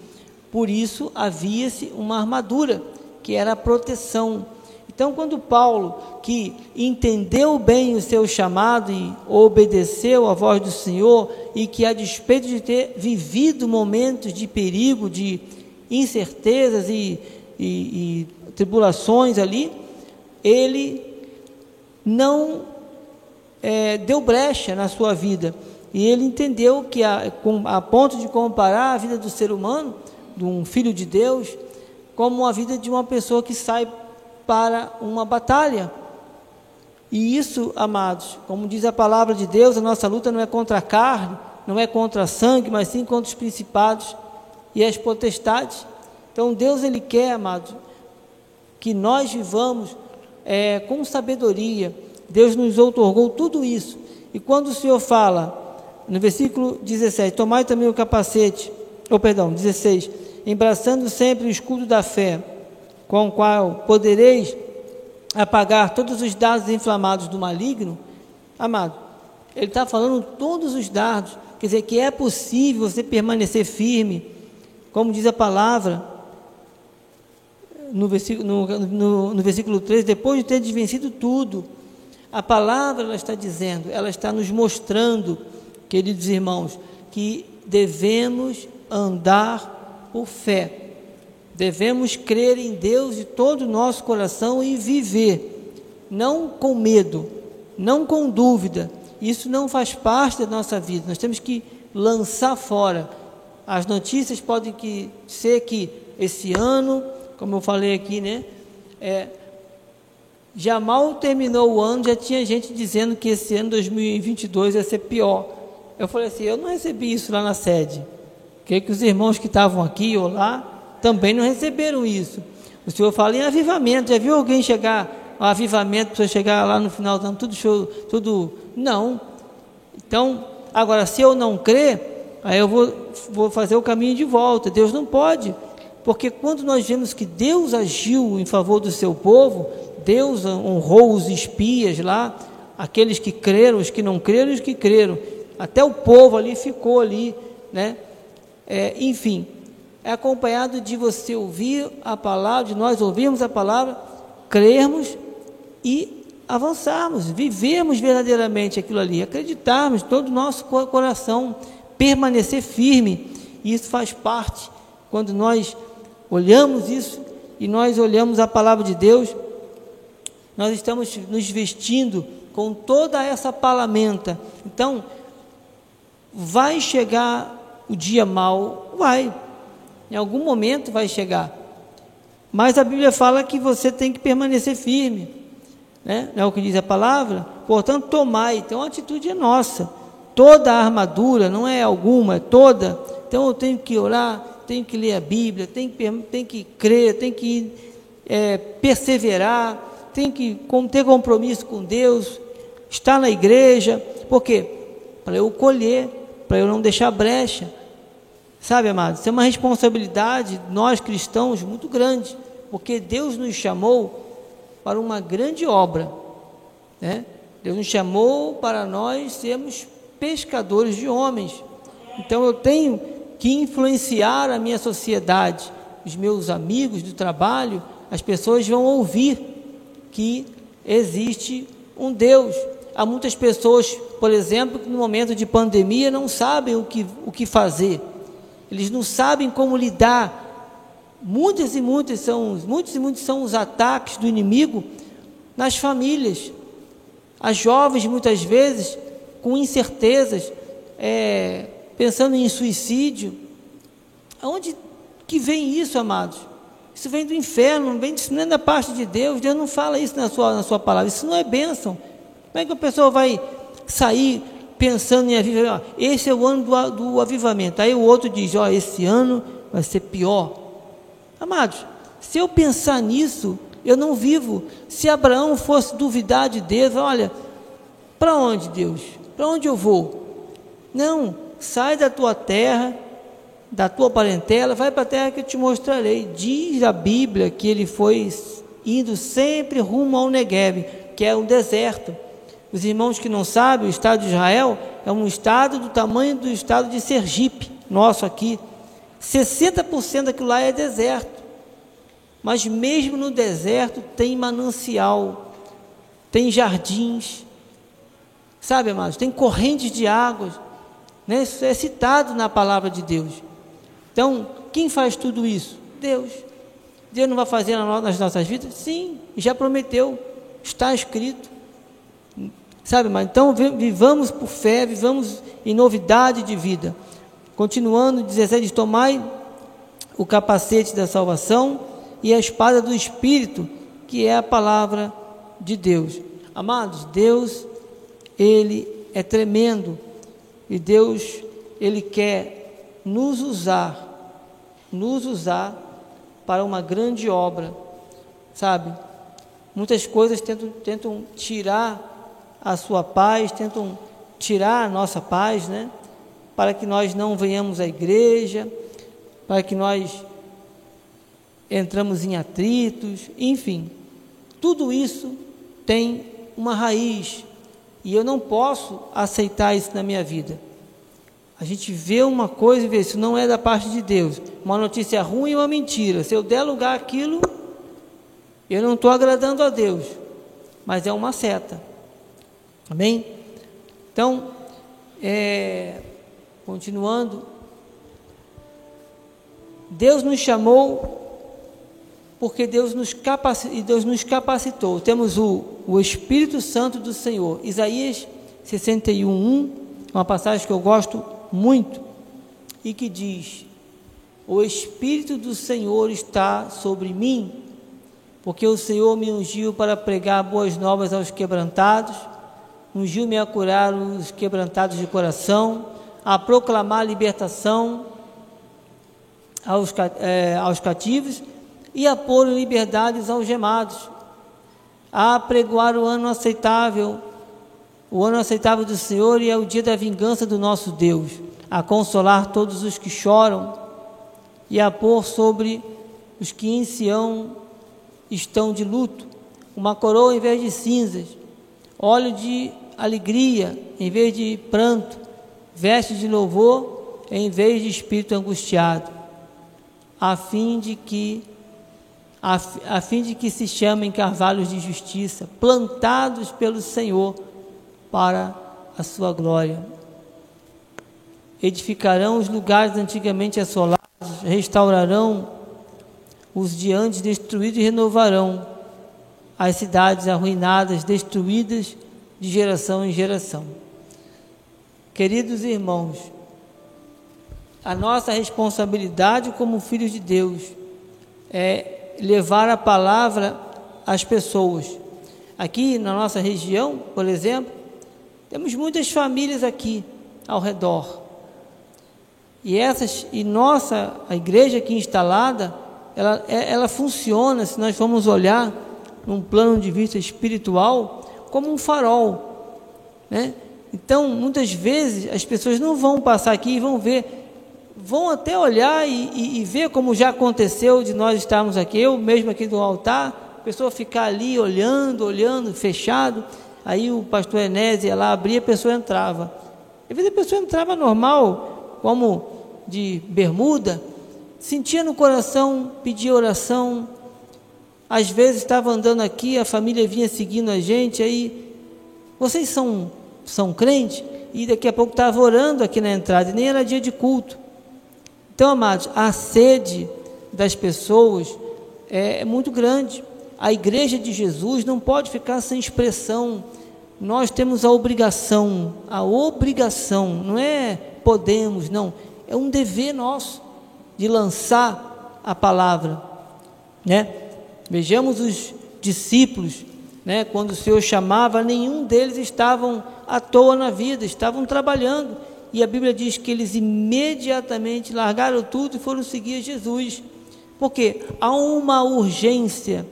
por isso havia-se uma armadura, que era a proteção então, quando Paulo, que entendeu bem o seu chamado e obedeceu à voz do Senhor, e que a despeito de ter vivido momentos de perigo, de incertezas e, e, e tribulações ali, ele não é, deu brecha na sua vida. E ele entendeu que, a, a ponto de comparar a vida do ser humano, de um filho de Deus, como a vida de uma pessoa que sai para uma batalha. E isso, amados, como diz a palavra de Deus, a nossa luta não é contra a carne, não é contra sangue, mas sim contra os principados e as potestades. Então Deus ele quer, amados, que nós vivamos é, com sabedoria. Deus nos outorgou tudo isso. E quando o Senhor fala, no versículo 17, tomai também o capacete, ou perdão, 16, embraçando sempre o escudo da fé com o qual podereis apagar todos os dados inflamados do maligno, amado, ele está falando todos os dados, quer dizer, que é possível você permanecer firme, como diz a palavra, no versículo, no, no, no versículo 3, depois de ter desvencido tudo, a palavra ela está dizendo, ela está nos mostrando, queridos irmãos, que devemos andar por fé. Devemos crer em Deus de todo o nosso coração e viver, não com medo, não com dúvida. Isso não faz parte da nossa vida. Nós temos que lançar fora. As notícias podem que, ser que esse ano, como eu falei aqui, né? É, já mal terminou o ano, já tinha gente dizendo que esse ano 2022 ia ser pior. Eu falei assim, eu não recebi isso lá na sede. Que que os irmãos que estavam aqui ou lá também não receberam isso. O Senhor fala em avivamento. Já viu alguém chegar, um avivamento, para chegar lá no final, dando tudo show, tudo. Não. Então, agora, se eu não crer, aí eu vou, vou fazer o caminho de volta. Deus não pode. Porque quando nós vemos que Deus agiu em favor do seu povo, Deus honrou os espias lá, aqueles que creram, os que não creram os que creram. Até o povo ali ficou ali, né? É, enfim, é acompanhado de você ouvir a palavra, de nós ouvirmos a palavra, crermos e avançarmos, vivermos verdadeiramente aquilo ali, acreditarmos todo o nosso coração, permanecer firme. E isso faz parte quando nós olhamos isso e nós olhamos a palavra de Deus, nós estamos nos vestindo com toda essa palamenta. Então, vai chegar o dia mal, vai. Em algum momento vai chegar. Mas a Bíblia fala que você tem que permanecer firme. Né? Não é o que diz a palavra? Portanto, tomai. Então a atitude é nossa. Toda a armadura, não é alguma, é toda. Então eu tenho que orar, tenho que ler a Bíblia, tenho que, tenho que crer, tenho que é, perseverar, tenho que ter compromisso com Deus, estar na igreja. Por quê? Para eu colher, para eu não deixar brecha. Sabe, amados, isso é uma responsabilidade, nós cristãos, muito grande, porque Deus nos chamou para uma grande obra, né? Deus nos chamou para nós sermos pescadores de homens. Então eu tenho que influenciar a minha sociedade, os meus amigos do trabalho, as pessoas vão ouvir que existe um Deus. Há muitas pessoas, por exemplo, que no momento de pandemia não sabem o que, o que fazer eles não sabem como lidar muitos e muitos são, muitos e muitos são os ataques do inimigo nas famílias. As jovens, muitas vezes, com incertezas, é, pensando em suicídio. Aonde que vem isso, amados? Isso vem do inferno, vem, isso não é da parte de Deus. Deus não fala isso na sua, na sua palavra. Isso não é bênção. Como é que a pessoa vai sair pensando em avivamento? Esse é o ano do, do avivamento. Aí o outro diz: Ó, esse ano vai ser pior. Amados, se eu pensar nisso, eu não vivo. Se Abraão fosse duvidar de Deus, olha, para onde Deus? Para onde eu vou? Não, sai da tua terra, da tua parentela, vai para a terra que eu te mostrarei. Diz a Bíblia que ele foi indo sempre rumo ao Negev, que é um deserto. Os irmãos que não sabem, o estado de Israel é um estado do tamanho do estado de Sergipe, nosso aqui. 60% daquilo lá é deserto. Mas mesmo no deserto tem manancial, tem jardins, sabe, amados? Tem correntes de águas, né? Isso é citado na palavra de Deus. Então, quem faz tudo isso? Deus. Deus não vai fazer nas nossas vidas? Sim, já prometeu, está escrito. Sabe, mas então vivamos por fé, vivamos em novidade de vida. Continuando, 17, tomai o capacete da salvação e a espada do Espírito, que é a palavra de Deus. Amados, Deus, Ele é tremendo e Deus, Ele quer nos usar, nos usar para uma grande obra, sabe? Muitas coisas tentam, tentam tirar a sua paz, tentam tirar a nossa paz, né? Para que nós não venhamos à igreja, para que nós entramos em atritos, enfim, tudo isso tem uma raiz e eu não posso aceitar isso na minha vida. A gente vê uma coisa e vê, isso não é da parte de Deus. Uma notícia ruim ou uma mentira. Se eu der lugar àquilo, eu não estou agradando a Deus, mas é uma seta. Amém? Então, é, continuando, Deus nos chamou porque Deus nos, capacitou, Deus nos capacitou. Temos o, o Espírito Santo do Senhor. Isaías 61, 1, uma passagem que eu gosto muito, e que diz: O Espírito do Senhor está sobre mim, porque o Senhor me ungiu para pregar boas novas aos quebrantados, ungiu-me a curar os quebrantados de coração, a proclamar libertação aos, é, aos cativos e a pôr em liberdade os algemados, a pregoar o ano aceitável, o ano aceitável do Senhor e é o dia da vingança do nosso Deus, a consolar todos os que choram e a pôr sobre os que em Sião estão de luto uma coroa em vez de cinzas, óleo de alegria em vez de pranto, veste de louvor em vez de espírito angustiado, a fim de que a, fim de que se chamem carvalhos de justiça, plantados pelo Senhor para a sua glória. Edificarão os lugares antigamente assolados, restaurarão os de antes destruídos e renovarão as cidades arruinadas, destruídas de geração em geração. Queridos irmãos, a nossa responsabilidade como filhos de Deus é levar a palavra às pessoas. Aqui na nossa região, por exemplo, temos muitas famílias aqui ao redor. E essas e nossa a igreja aqui instalada, ela, é, ela funciona, se nós formos olhar num plano de vista espiritual, como um farol, né? Então, muitas vezes as pessoas não vão passar aqui e vão ver vão até olhar e, e, e, ver como já aconteceu de nós estarmos aqui, eu mesmo aqui do altar, a pessoa ficar ali olhando, olhando, fechado, aí o pastor Enésio ia lá, abria, a pessoa entrava. Às vezes a pessoa entrava normal, como de bermuda, sentia no coração, pedia oração, às vezes estava andando aqui, a família vinha seguindo a gente, aí, vocês são, são crentes? E daqui a pouco estava orando aqui na entrada, e nem era dia de culto. Então, amados, a sede das pessoas é, é muito grande. A igreja de Jesus não pode ficar sem expressão. Nós temos a obrigação, a obrigação, não é podemos, não, é um dever nosso de lançar a palavra, né? Vejamos os discípulos, né? Quando o Senhor chamava, nenhum deles estavam à toa na vida, estavam trabalhando. E a Bíblia diz que eles imediatamente largaram tudo e foram seguir Jesus. Porque há uma urgência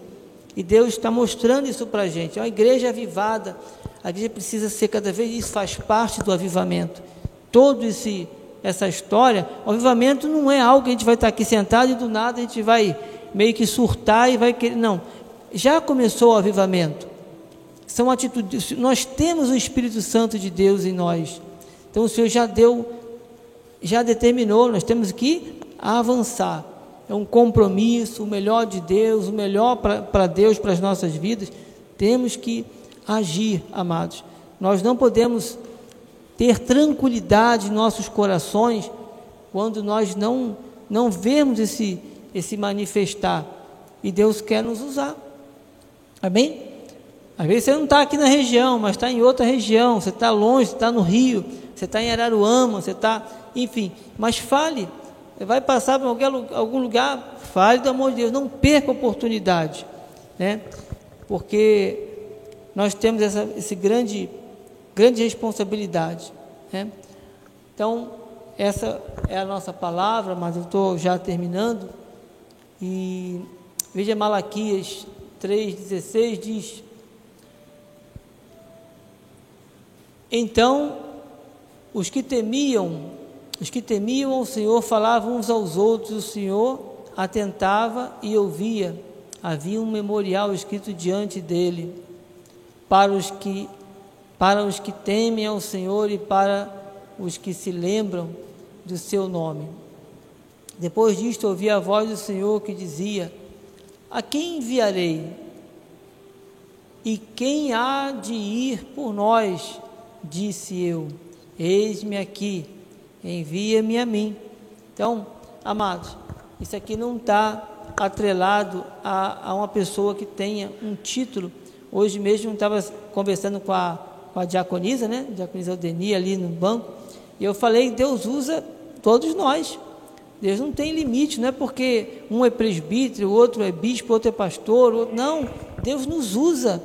e Deus está mostrando isso para a gente. É uma igreja avivada. A igreja precisa ser cada vez, isso faz parte do avivamento. Todo esse essa história, o avivamento não é algo que a gente vai estar aqui sentado e do nada a gente vai meio que surtar e vai querer. Não. Já começou o avivamento. São atitudes. Nós temos o Espírito Santo de Deus em nós. Então o Senhor já deu, já determinou, nós temos que avançar é um compromisso, o melhor de Deus, o melhor para Deus, para as nossas vidas. Temos que agir, amados. Nós não podemos ter tranquilidade em nossos corações quando nós não, não vemos esse, esse manifestar. E Deus quer nos usar. Amém? Às vezes você não está aqui na região, mas está em outra região. Você está longe, está no Rio, você está em Araruama, você está, enfim. Mas fale vai passar por algum lugar, fale do amor de Deus, não perca a oportunidade, né? Porque nós temos essa esse grande, grande responsabilidade, né? Então, essa é a nossa palavra, mas eu estou já terminando. E veja Malaquias 3,16 diz: Então os que temiam os que temiam ao Senhor falavam uns aos outros, o Senhor atentava e ouvia. Havia um memorial escrito diante dele para os que para os que temem ao Senhor e para os que se lembram do seu nome. Depois disto ouvi a voz do Senhor que dizia: A quem enviarei? E quem há de ir por nós? Disse eu: Eis-me aqui envia-me a mim. Então, amados, isso aqui não está atrelado a, a, uma pessoa que tenha um título. Hoje mesmo estava conversando com a, com a diaconisa, né? Diaconisa Aldeni ali no banco, e eu falei, Deus usa todos nós. Deus não tem limite, não é porque um é presbítero, o outro é bispo, outro é pastor, outro... não, Deus nos usa.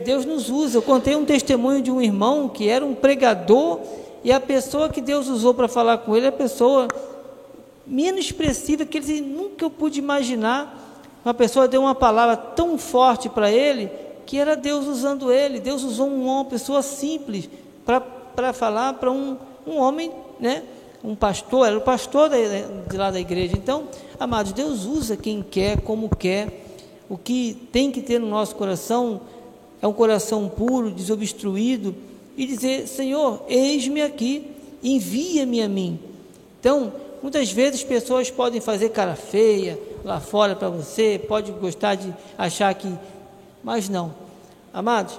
Deus nos usa. Eu contei um testemunho de um irmão que era um pregador e a pessoa que Deus usou para falar com ele a pessoa menos expressiva que ele nunca pude imaginar. Uma pessoa deu uma palavra tão forte para ele que era Deus usando ele. Deus usou uma pessoa simples para falar para um, um homem, né? um pastor, era o pastor de lá da igreja. Então, amados, Deus usa quem quer, como quer. O que tem que ter no nosso coração é um coração puro, desobstruído e dizer: Senhor, eis-me aqui, envia-me a mim. Então, muitas vezes pessoas podem fazer cara feia lá fora para você, pode gostar de achar que. Mas não. Amados,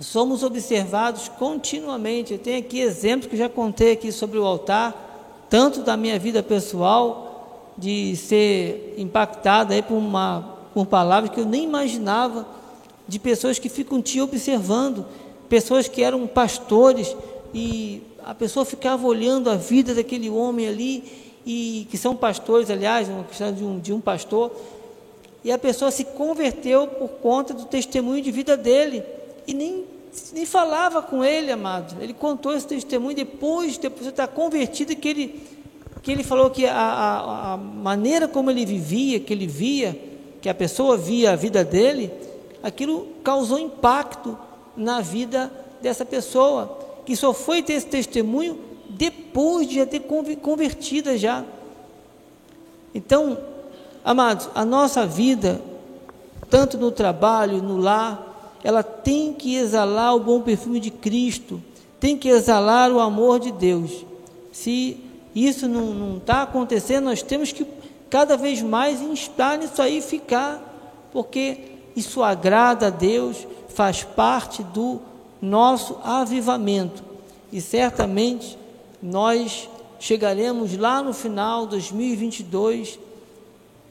somos observados continuamente. Eu tenho aqui exemplos que já contei aqui sobre o altar, tanto da minha vida pessoal, de ser impactado aí por uma por palavras que eu nem imaginava, de pessoas que ficam te observando pessoas que eram pastores e a pessoa ficava olhando a vida daquele homem ali e que são pastores, aliás, uma questão de um, de um pastor, e a pessoa se converteu por conta do testemunho de vida dele e nem nem falava com ele, amado. Ele contou esse testemunho depois, depois de estar convertido, que ele, que ele falou que a, a, a, maneira como ele vivia, que ele via, que a pessoa via a vida dele, aquilo causou impacto na vida dessa pessoa, que só foi ter esse testemunho depois de já ter convertida já. Então, amados, a nossa vida, tanto no trabalho, no lar, ela tem que exalar o bom perfume de Cristo, tem que exalar o amor de Deus. Se isso não está acontecendo, nós temos que cada vez mais instar nisso aí ficar, porque isso agrada a Deus, faz parte do nosso avivamento e certamente nós chegaremos lá no final de 2022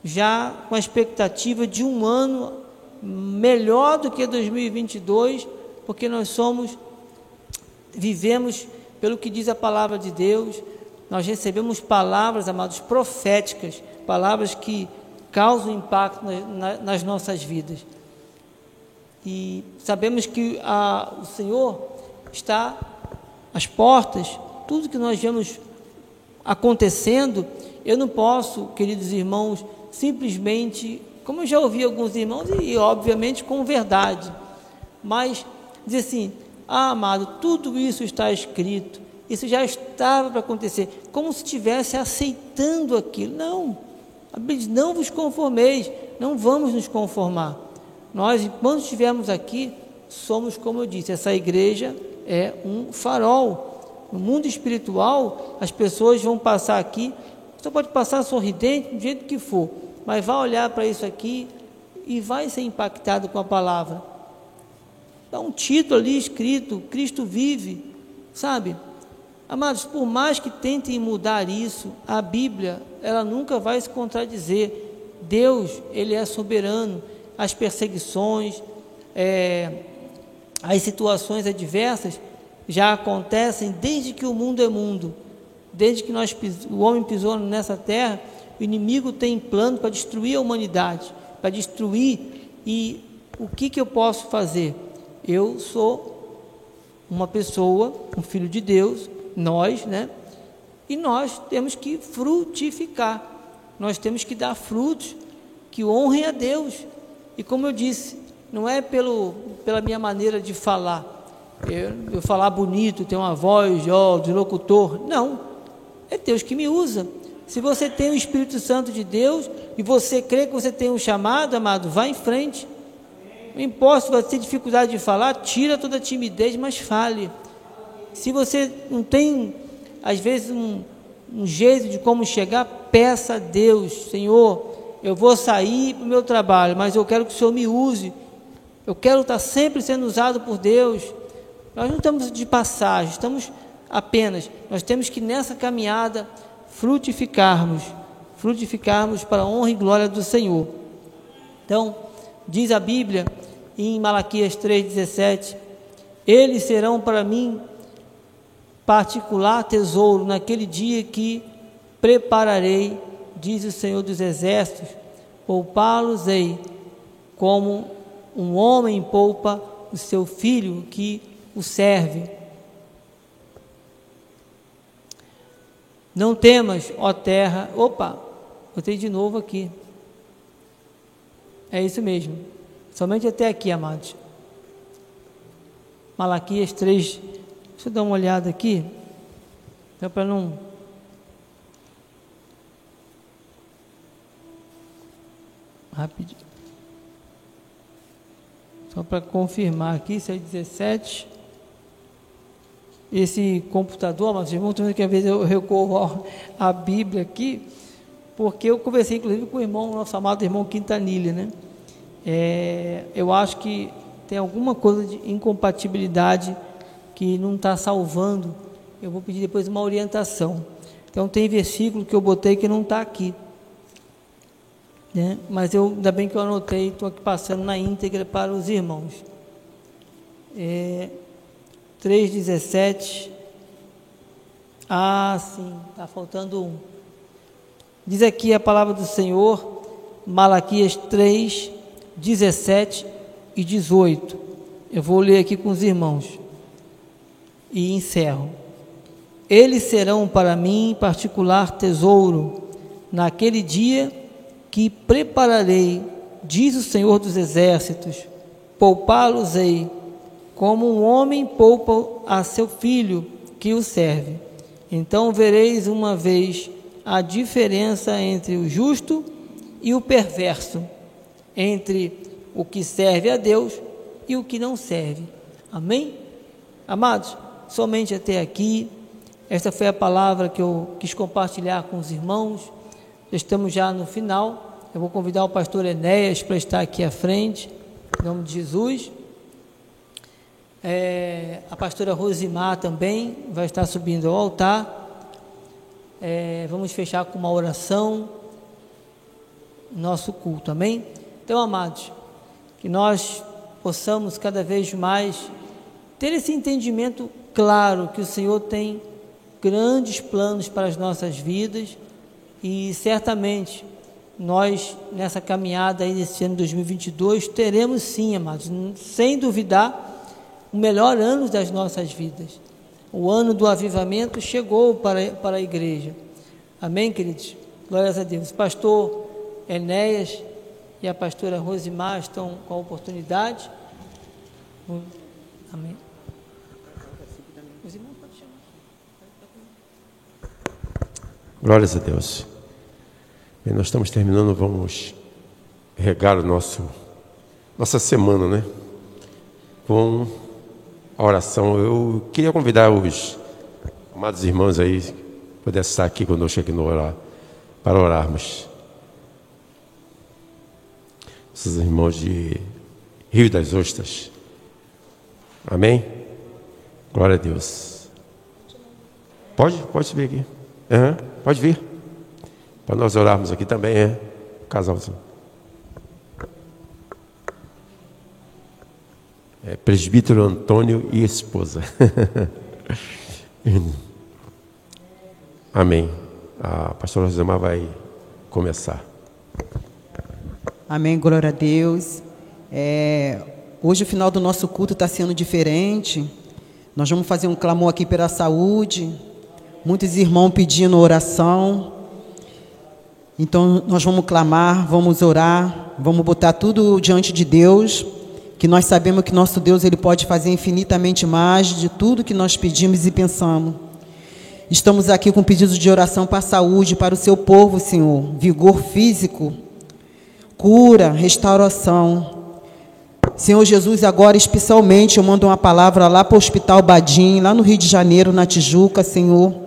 já com a expectativa de um ano melhor do que 2022, porque nós somos, vivemos pelo que diz a palavra de Deus, nós recebemos palavras, amados, proféticas, palavras que causam impacto na, nas nossas vidas. E sabemos que a, o Senhor está às portas, tudo que nós vemos acontecendo, eu não posso, queridos irmãos, simplesmente, como eu já ouvi alguns irmãos, e obviamente com verdade, mas dizer assim: ah, amado, tudo isso está escrito, isso já estava para acontecer, como se estivesse aceitando aquilo. Não, não vos conformeis, não vamos nos conformar. Nós, enquanto estivermos aqui, somos, como eu disse, essa igreja é um farol. No mundo espiritual, as pessoas vão passar aqui, você pode passar sorridente, do jeito que for, mas vai olhar para isso aqui e vai ser impactado com a palavra. Dá um título ali escrito: Cristo vive, sabe? Amados, por mais que tentem mudar isso, a Bíblia, ela nunca vai se contradizer. Deus, Ele é soberano. As perseguições, é, as situações adversas já acontecem desde que o mundo é mundo. Desde que nós, o homem pisou nessa terra, o inimigo tem plano para destruir a humanidade, para destruir. E o que, que eu posso fazer? Eu sou uma pessoa, um filho de Deus, nós, né? E nós temos que frutificar, nós temos que dar frutos que honrem a Deus. E como eu disse, não é pelo, pela minha maneira de falar, eu, eu falar bonito, ter uma voz ó, de locutor, não, é Deus que me usa. Se você tem o Espírito Santo de Deus e você crê que você tem um chamado, amado, vá em frente. Não importa se você tem dificuldade de falar, tira toda a timidez, mas fale. Se você não tem, às vezes, um, um jeito de como chegar, peça a Deus, Senhor, eu vou sair para o meu trabalho, mas eu quero que o Senhor me use. Eu quero estar sempre sendo usado por Deus. Nós não estamos de passagem, estamos apenas, nós temos que nessa caminhada frutificarmos, frutificarmos para a honra e glória do Senhor. Então, diz a Bíblia em Malaquias 3,17: Eles serão para mim particular tesouro naquele dia que prepararei, diz o Senhor dos Exércitos, poupá-los-ei, como um homem poupa o seu filho que o serve. Não temas, ó terra. Opa, botei de novo aqui. É isso mesmo. Somente até aqui, amados. Malaquias 3, Deixa eu dar uma olhada aqui, só para não. Rapidinho. Só para confirmar aqui, se é 17. Esse computador, mas irmãos, que às vezes eu recorro à Bíblia aqui, porque eu conversei inclusive com o irmão, nosso amado irmão Quintanilha, né? É, eu acho que tem alguma coisa de incompatibilidade que não está salvando, eu vou pedir depois uma orientação. Então tem versículo que eu botei que não está aqui. Né? Mas eu, ainda bem que eu anotei, estou aqui passando na íntegra para os irmãos. É, 3,17. Ah, sim, está faltando um. Diz aqui a palavra do Senhor, Malaquias 3, 17 e 18. Eu vou ler aqui com os irmãos e encerro. Eles serão para mim particular tesouro naquele dia que prepararei, diz o Senhor dos Exércitos, poupá-los-ei, como um homem poupa a seu filho que o serve. Então vereis uma vez a diferença entre o justo e o perverso, entre o que serve a Deus e o que não serve. Amém? Amados, somente até aqui. Esta foi a palavra que eu quis compartilhar com os irmãos. Estamos já no final. Eu vou convidar o pastor Enéas para estar aqui à frente, em nome de Jesus. É, a pastora Rosimar também vai estar subindo ao altar. É, vamos fechar com uma oração. nosso culto, amém? Então, amados, que nós possamos cada vez mais ter esse entendimento claro que o Senhor tem grandes planos para as nossas vidas e certamente nós nessa caminhada aí desse ano 2022 teremos sim, amados, sem duvidar, o melhor ano das nossas vidas. O ano do avivamento chegou para, para a igreja. Amém, queridos? Glórias a Deus. Pastor Enéas e a pastora Rosimar estão com a oportunidade. Amém. Glórias a Deus. E nós estamos terminando, vamos regar o nosso nossa semana, né? Com a oração. Eu queria convidar os amados irmãos aí, pudesse estar aqui conosco aqui no orar, para orarmos. Esses irmãos de Rio das Ostras. Amém? Glória a Deus. Pode? Pode subir aqui. Uhum, pode vir. Para nós orarmos aqui também, é? Casalzinho. É, presbítero Antônio e esposa. Amém. A pastora Rosemar vai começar. Amém, glória a Deus. É, hoje o final do nosso culto está sendo diferente. Nós vamos fazer um clamor aqui pela saúde. Muitos irmãos pedindo oração. Então nós vamos clamar, vamos orar, vamos botar tudo diante de Deus, que nós sabemos que nosso Deus ele pode fazer infinitamente mais de tudo que nós pedimos e pensamos. Estamos aqui com pedidos de oração para a saúde, para o seu povo, Senhor, vigor físico, cura, restauração. Senhor Jesus, agora especialmente eu mando uma palavra lá para o Hospital Badim, lá no Rio de Janeiro, na Tijuca, Senhor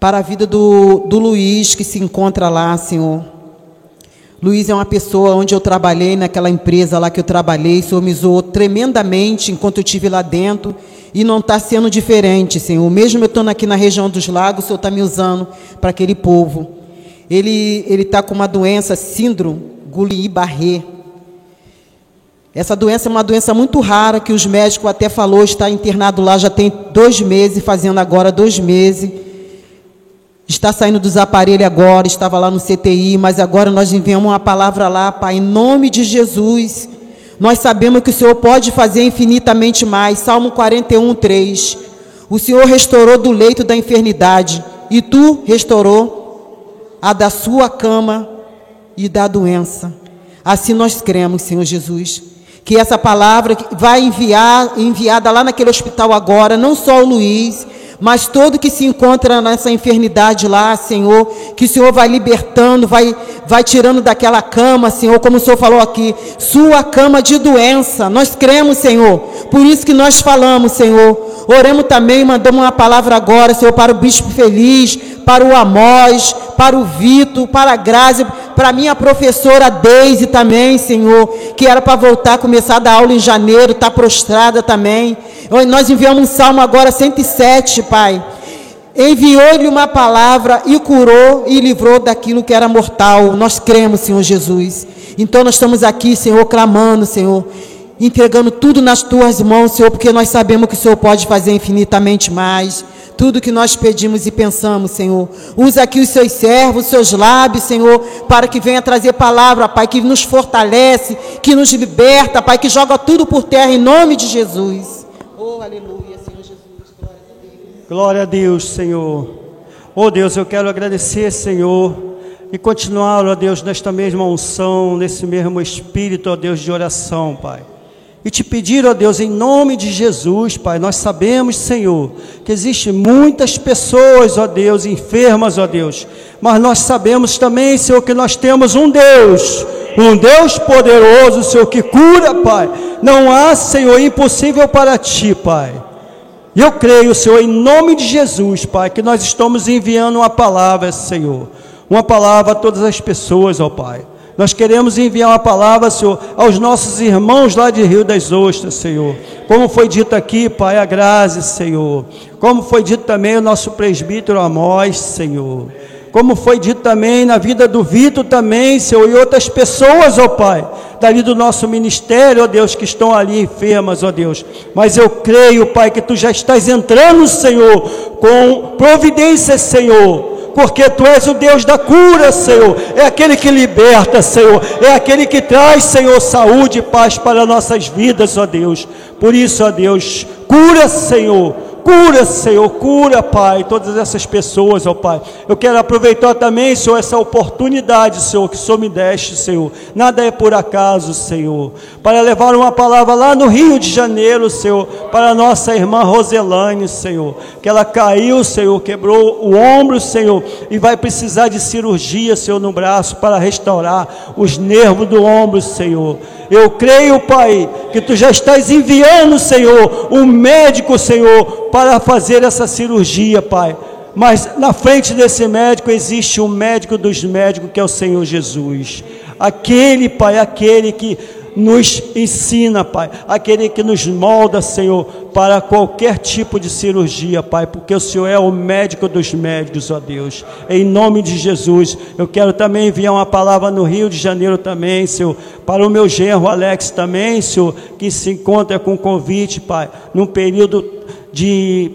para a vida do, do Luiz, que se encontra lá, Senhor. Luiz é uma pessoa onde eu trabalhei, naquela empresa lá que eu trabalhei, Senhor me zoou tremendamente enquanto eu estive lá dentro, e não está sendo diferente, Senhor. Mesmo eu estando aqui na região dos lagos, o Senhor está me usando para aquele povo. Ele está com uma doença, síndrome Guillain-Barré. Essa doença é uma doença muito rara, que os médicos até falou, está internado lá já tem dois meses, fazendo agora dois meses Está saindo dos aparelhos agora, estava lá no CTI, mas agora nós enviamos uma palavra lá, Pai, em nome de Jesus. Nós sabemos que o Senhor pode fazer infinitamente mais. Salmo 41, 3. O Senhor restaurou do leito da enfermidade, e tu restaurou a da sua cama e da doença. Assim nós cremos, Senhor Jesus, que essa palavra vai enviar, enviada lá naquele hospital agora, não só o Luiz, mas todo que se encontra nessa enfermidade lá, Senhor, que o Senhor vai libertando, vai, vai tirando daquela cama, Senhor, como o Senhor falou aqui, sua cama de doença. Nós cremos, Senhor, por isso que nós falamos, Senhor. Oremos também, mandamos uma palavra agora, Senhor, para o Bispo Feliz, para o Amós, para o Vitor, para a Grazi, para a minha professora Deise também, Senhor, que era para voltar começar a dar aula em janeiro, está prostrada também. Nós enviamos um salmo agora 107, Pai. Enviou-lhe uma palavra e curou e livrou daquilo que era mortal. Nós cremos, Senhor Jesus. Então nós estamos aqui, Senhor, clamando, Senhor, entregando tudo nas tuas mãos, Senhor, porque nós sabemos que o Senhor pode fazer infinitamente mais. Tudo que nós pedimos e pensamos, Senhor. Usa aqui os seus servos, os seus lábios, Senhor, para que venha trazer palavra, Pai, que nos fortalece, que nos liberta, Pai, que joga tudo por terra em nome de Jesus. Oh, aleluia, Senhor Jesus. Glória a Deus. Glória a Deus, Senhor. Oh Deus, eu quero agradecer, Senhor, e continuar, ó Deus, nesta mesma unção, nesse mesmo espírito, ó Deus, de oração, Pai. E te pedir, ó Deus, em nome de Jesus, Pai, nós sabemos, Senhor, que existem muitas pessoas, ó Deus, enfermas, ó Deus, mas nós sabemos também, Senhor, que nós temos um Deus, um Deus poderoso, Senhor, que cura, Pai. Não há, Senhor, impossível para ti, Pai. E eu creio, Senhor, em nome de Jesus, Pai, que nós estamos enviando uma palavra, Senhor. Uma palavra a todas as pessoas, ó Pai. Nós queremos enviar uma palavra, Senhor, aos nossos irmãos lá de Rio das Ostras, Senhor. Como foi dito aqui, Pai, a graça, Senhor. Como foi dito também o nosso presbítero Amós, Senhor. como foi dito também na vida do Vitor também, Senhor, e outras pessoas, ó Pai, dali do nosso ministério, ó Deus, que estão ali enfermas, ó Deus. Mas eu creio, Pai, que Tu já estás entrando, Senhor, com providência, Senhor porque tu és o Deus da cura, Senhor. É aquele que liberta, Senhor. É aquele que traz, Senhor, saúde e paz para nossas vidas, ó Deus. Por isso, ó Deus, cura, Senhor Cura, Senhor, cura, Pai, todas essas pessoas, ó Pai. Eu quero aproveitar também, Senhor, essa oportunidade, Senhor, que o Senhor me deste, Senhor. Nada é por acaso, Senhor. Para levar uma palavra lá no Rio de Janeiro, Senhor, para a nossa irmã Roselane, Senhor. Que ela caiu, Senhor, quebrou o ombro, Senhor, e vai precisar de cirurgia, Senhor, no braço para restaurar os nervos do ombro, Senhor. Eu creio, Pai, que tu já estás enviando, Senhor, um médico, Senhor, para fazer essa cirurgia, Pai. Mas na frente desse médico existe um médico dos médicos, que é o Senhor Jesus. Aquele, Pai, aquele que nos ensina, Pai, aquele que nos molda, Senhor, para qualquer tipo de cirurgia, Pai, porque o Senhor é o médico dos médicos, ó Deus. Em nome de Jesus, eu quero também enviar uma palavra no Rio de Janeiro também, Senhor, para o meu genro Alex também, Senhor, que se encontra com convite, Pai, num período de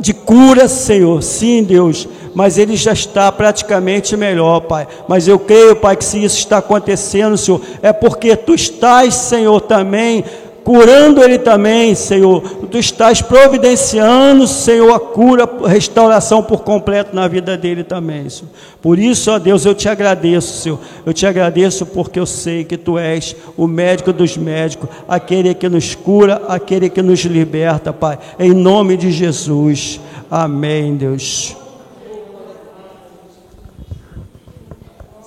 de cura, Senhor. Sim, Deus mas ele já está praticamente melhor, Pai. Mas eu creio, Pai, que se isso está acontecendo, Senhor, é porque Tu estás, Senhor, também curando ele também, Senhor. Tu estás providenciando, Senhor, a cura, a restauração por completo na vida dele também, Senhor. Por isso, ó Deus, eu te agradeço, Senhor. Eu te agradeço porque eu sei que tu és o médico dos médicos, aquele que nos cura, aquele que nos liberta, Pai. Em nome de Jesus. Amém, Deus.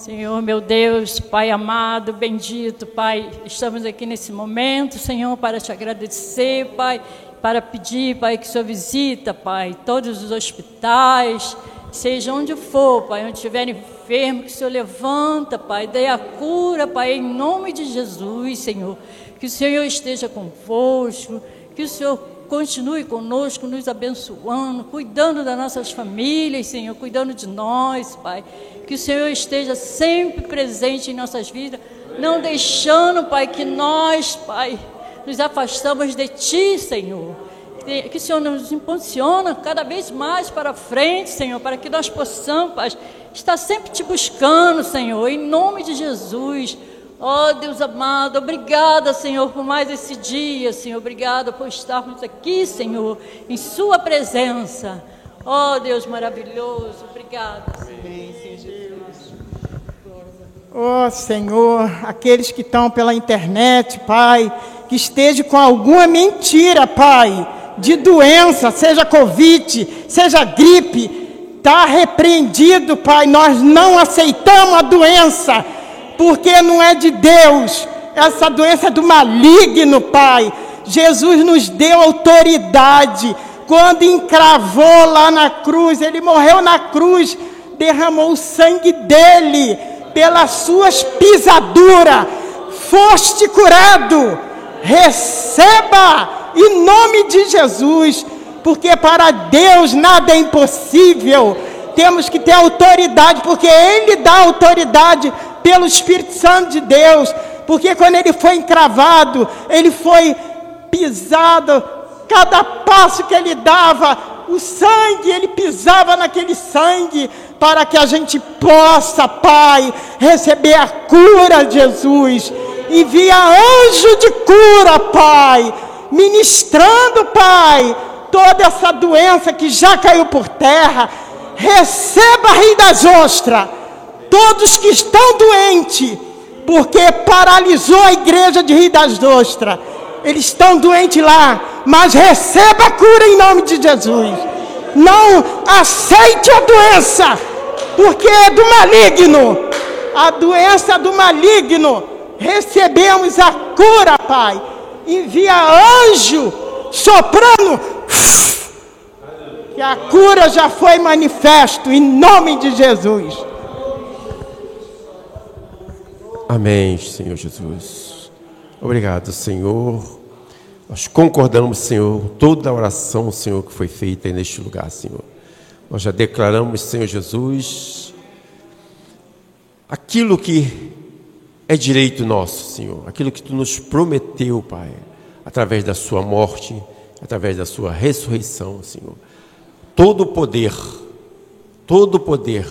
Senhor, meu Deus, Pai amado, bendito, Pai, estamos aqui nesse momento, Senhor, para te agradecer, Pai, para pedir, Pai, que o Senhor visita, Pai, todos os hospitais, seja onde for, Pai, onde estiver enfermo, que o Senhor levanta, Pai, dê a cura, Pai, em nome de Jesus, Senhor, que o Senhor esteja convosco, que o Senhor continue conosco, nos abençoando, cuidando das nossas famílias, Senhor, cuidando de nós, Pai que o Senhor esteja sempre presente em nossas vidas, não deixando, Pai, que nós, Pai, nos afastamos de Ti, Senhor. Que o Senhor nos impulsiona cada vez mais para frente, Senhor, para que nós possamos, Pai, estar sempre Te buscando, Senhor, em nome de Jesus. Oh, Deus amado, obrigada, Senhor, por mais esse dia, Senhor. Obrigada por estarmos aqui, Senhor, em Sua presença. Oh, Deus maravilhoso, obrigada. Senhor. Ó oh, Senhor, aqueles que estão pela internet, Pai, que esteja com alguma mentira, Pai, de doença, seja Covid, seja gripe, está repreendido, Pai. Nós não aceitamos a doença, porque não é de Deus. Essa doença é do maligno, Pai. Jesus nos deu autoridade quando encravou lá na cruz, ele morreu na cruz, derramou o sangue dele, pelas suas pisaduras, foste curado. Receba em nome de Jesus, porque para Deus nada é impossível. Temos que ter autoridade, porque Ele dá autoridade pelo Espírito Santo de Deus. Porque quando ele foi encravado, ele foi pisado, cada passo que ele dava, o sangue, ele pisava naquele sangue, para que a gente possa, Pai, receber a cura de Jesus. Envia anjo de cura, Pai, ministrando, Pai, toda essa doença que já caiu por terra. Receba, Rei das Ostras, todos que estão doentes, porque paralisou a igreja de Rio das Ostras. Eles estão doentes lá, mas receba a cura em nome de Jesus. Não aceite a doença, porque é do maligno. A doença do maligno. Recebemos a cura, Pai. Envia anjo soprando. Que a cura já foi manifesto em nome de Jesus. Amém, Senhor Jesus. Obrigado, Senhor nós concordamos, Senhor, toda a oração, Senhor, que foi feita neste lugar, Senhor. Nós já declaramos, Senhor Jesus, aquilo que é direito nosso, Senhor, aquilo que tu nos prometeu, Pai, através da Sua morte, através da Sua ressurreição, Senhor. Todo o poder, todo o poder,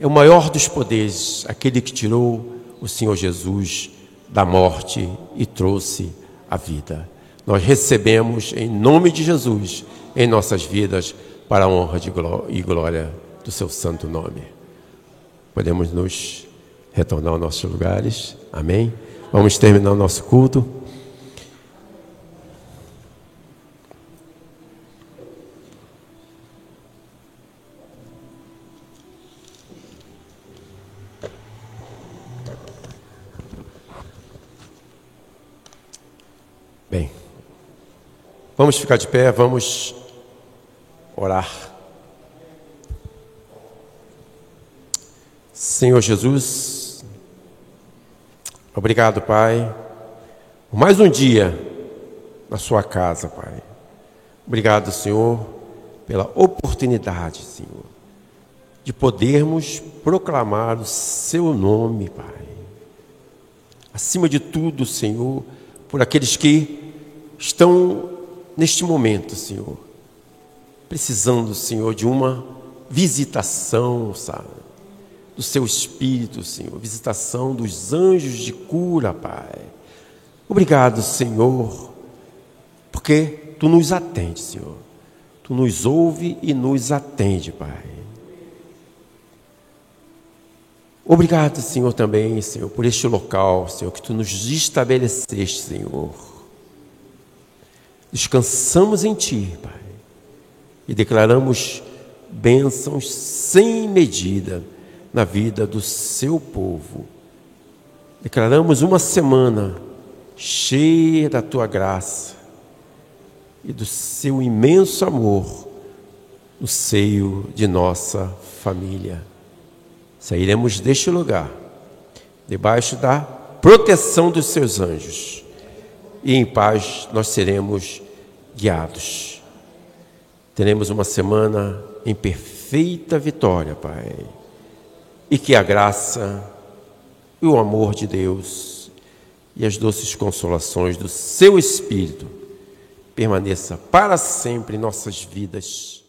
é o maior dos poderes, aquele que tirou o Senhor Jesus da morte e trouxe a vida. Nós recebemos em nome de Jesus em nossas vidas para a honra e glória do seu santo nome. Podemos nos retornar aos nossos lugares. Amém. Vamos terminar o nosso culto. Bem, vamos ficar de pé, vamos orar. Senhor Jesus, obrigado, Pai, por mais um dia na Sua casa, Pai. Obrigado, Senhor, pela oportunidade, Senhor, de podermos proclamar o Seu nome, Pai. Acima de tudo, Senhor, por aqueles que estão neste momento, Senhor, precisando, Senhor, de uma visitação, sabe? Do seu espírito, Senhor, visitação dos anjos de cura, Pai. Obrigado, Senhor, porque tu nos atende, Senhor. Tu nos ouve e nos atende, Pai. Obrigado, Senhor, também, Senhor, por este local, Senhor, que tu nos estabeleceste, Senhor. Descansamos em Ti, Pai, e declaramos bênçãos sem medida na vida do Seu povo. Declaramos uma semana cheia da Tua graça e do Seu imenso amor no seio de nossa família sairemos deste lugar, debaixo da proteção dos seus anjos, e em paz nós seremos guiados. Teremos uma semana em perfeita vitória, Pai, e que a graça e o amor de Deus e as doces consolações do seu Espírito permaneça para sempre em nossas vidas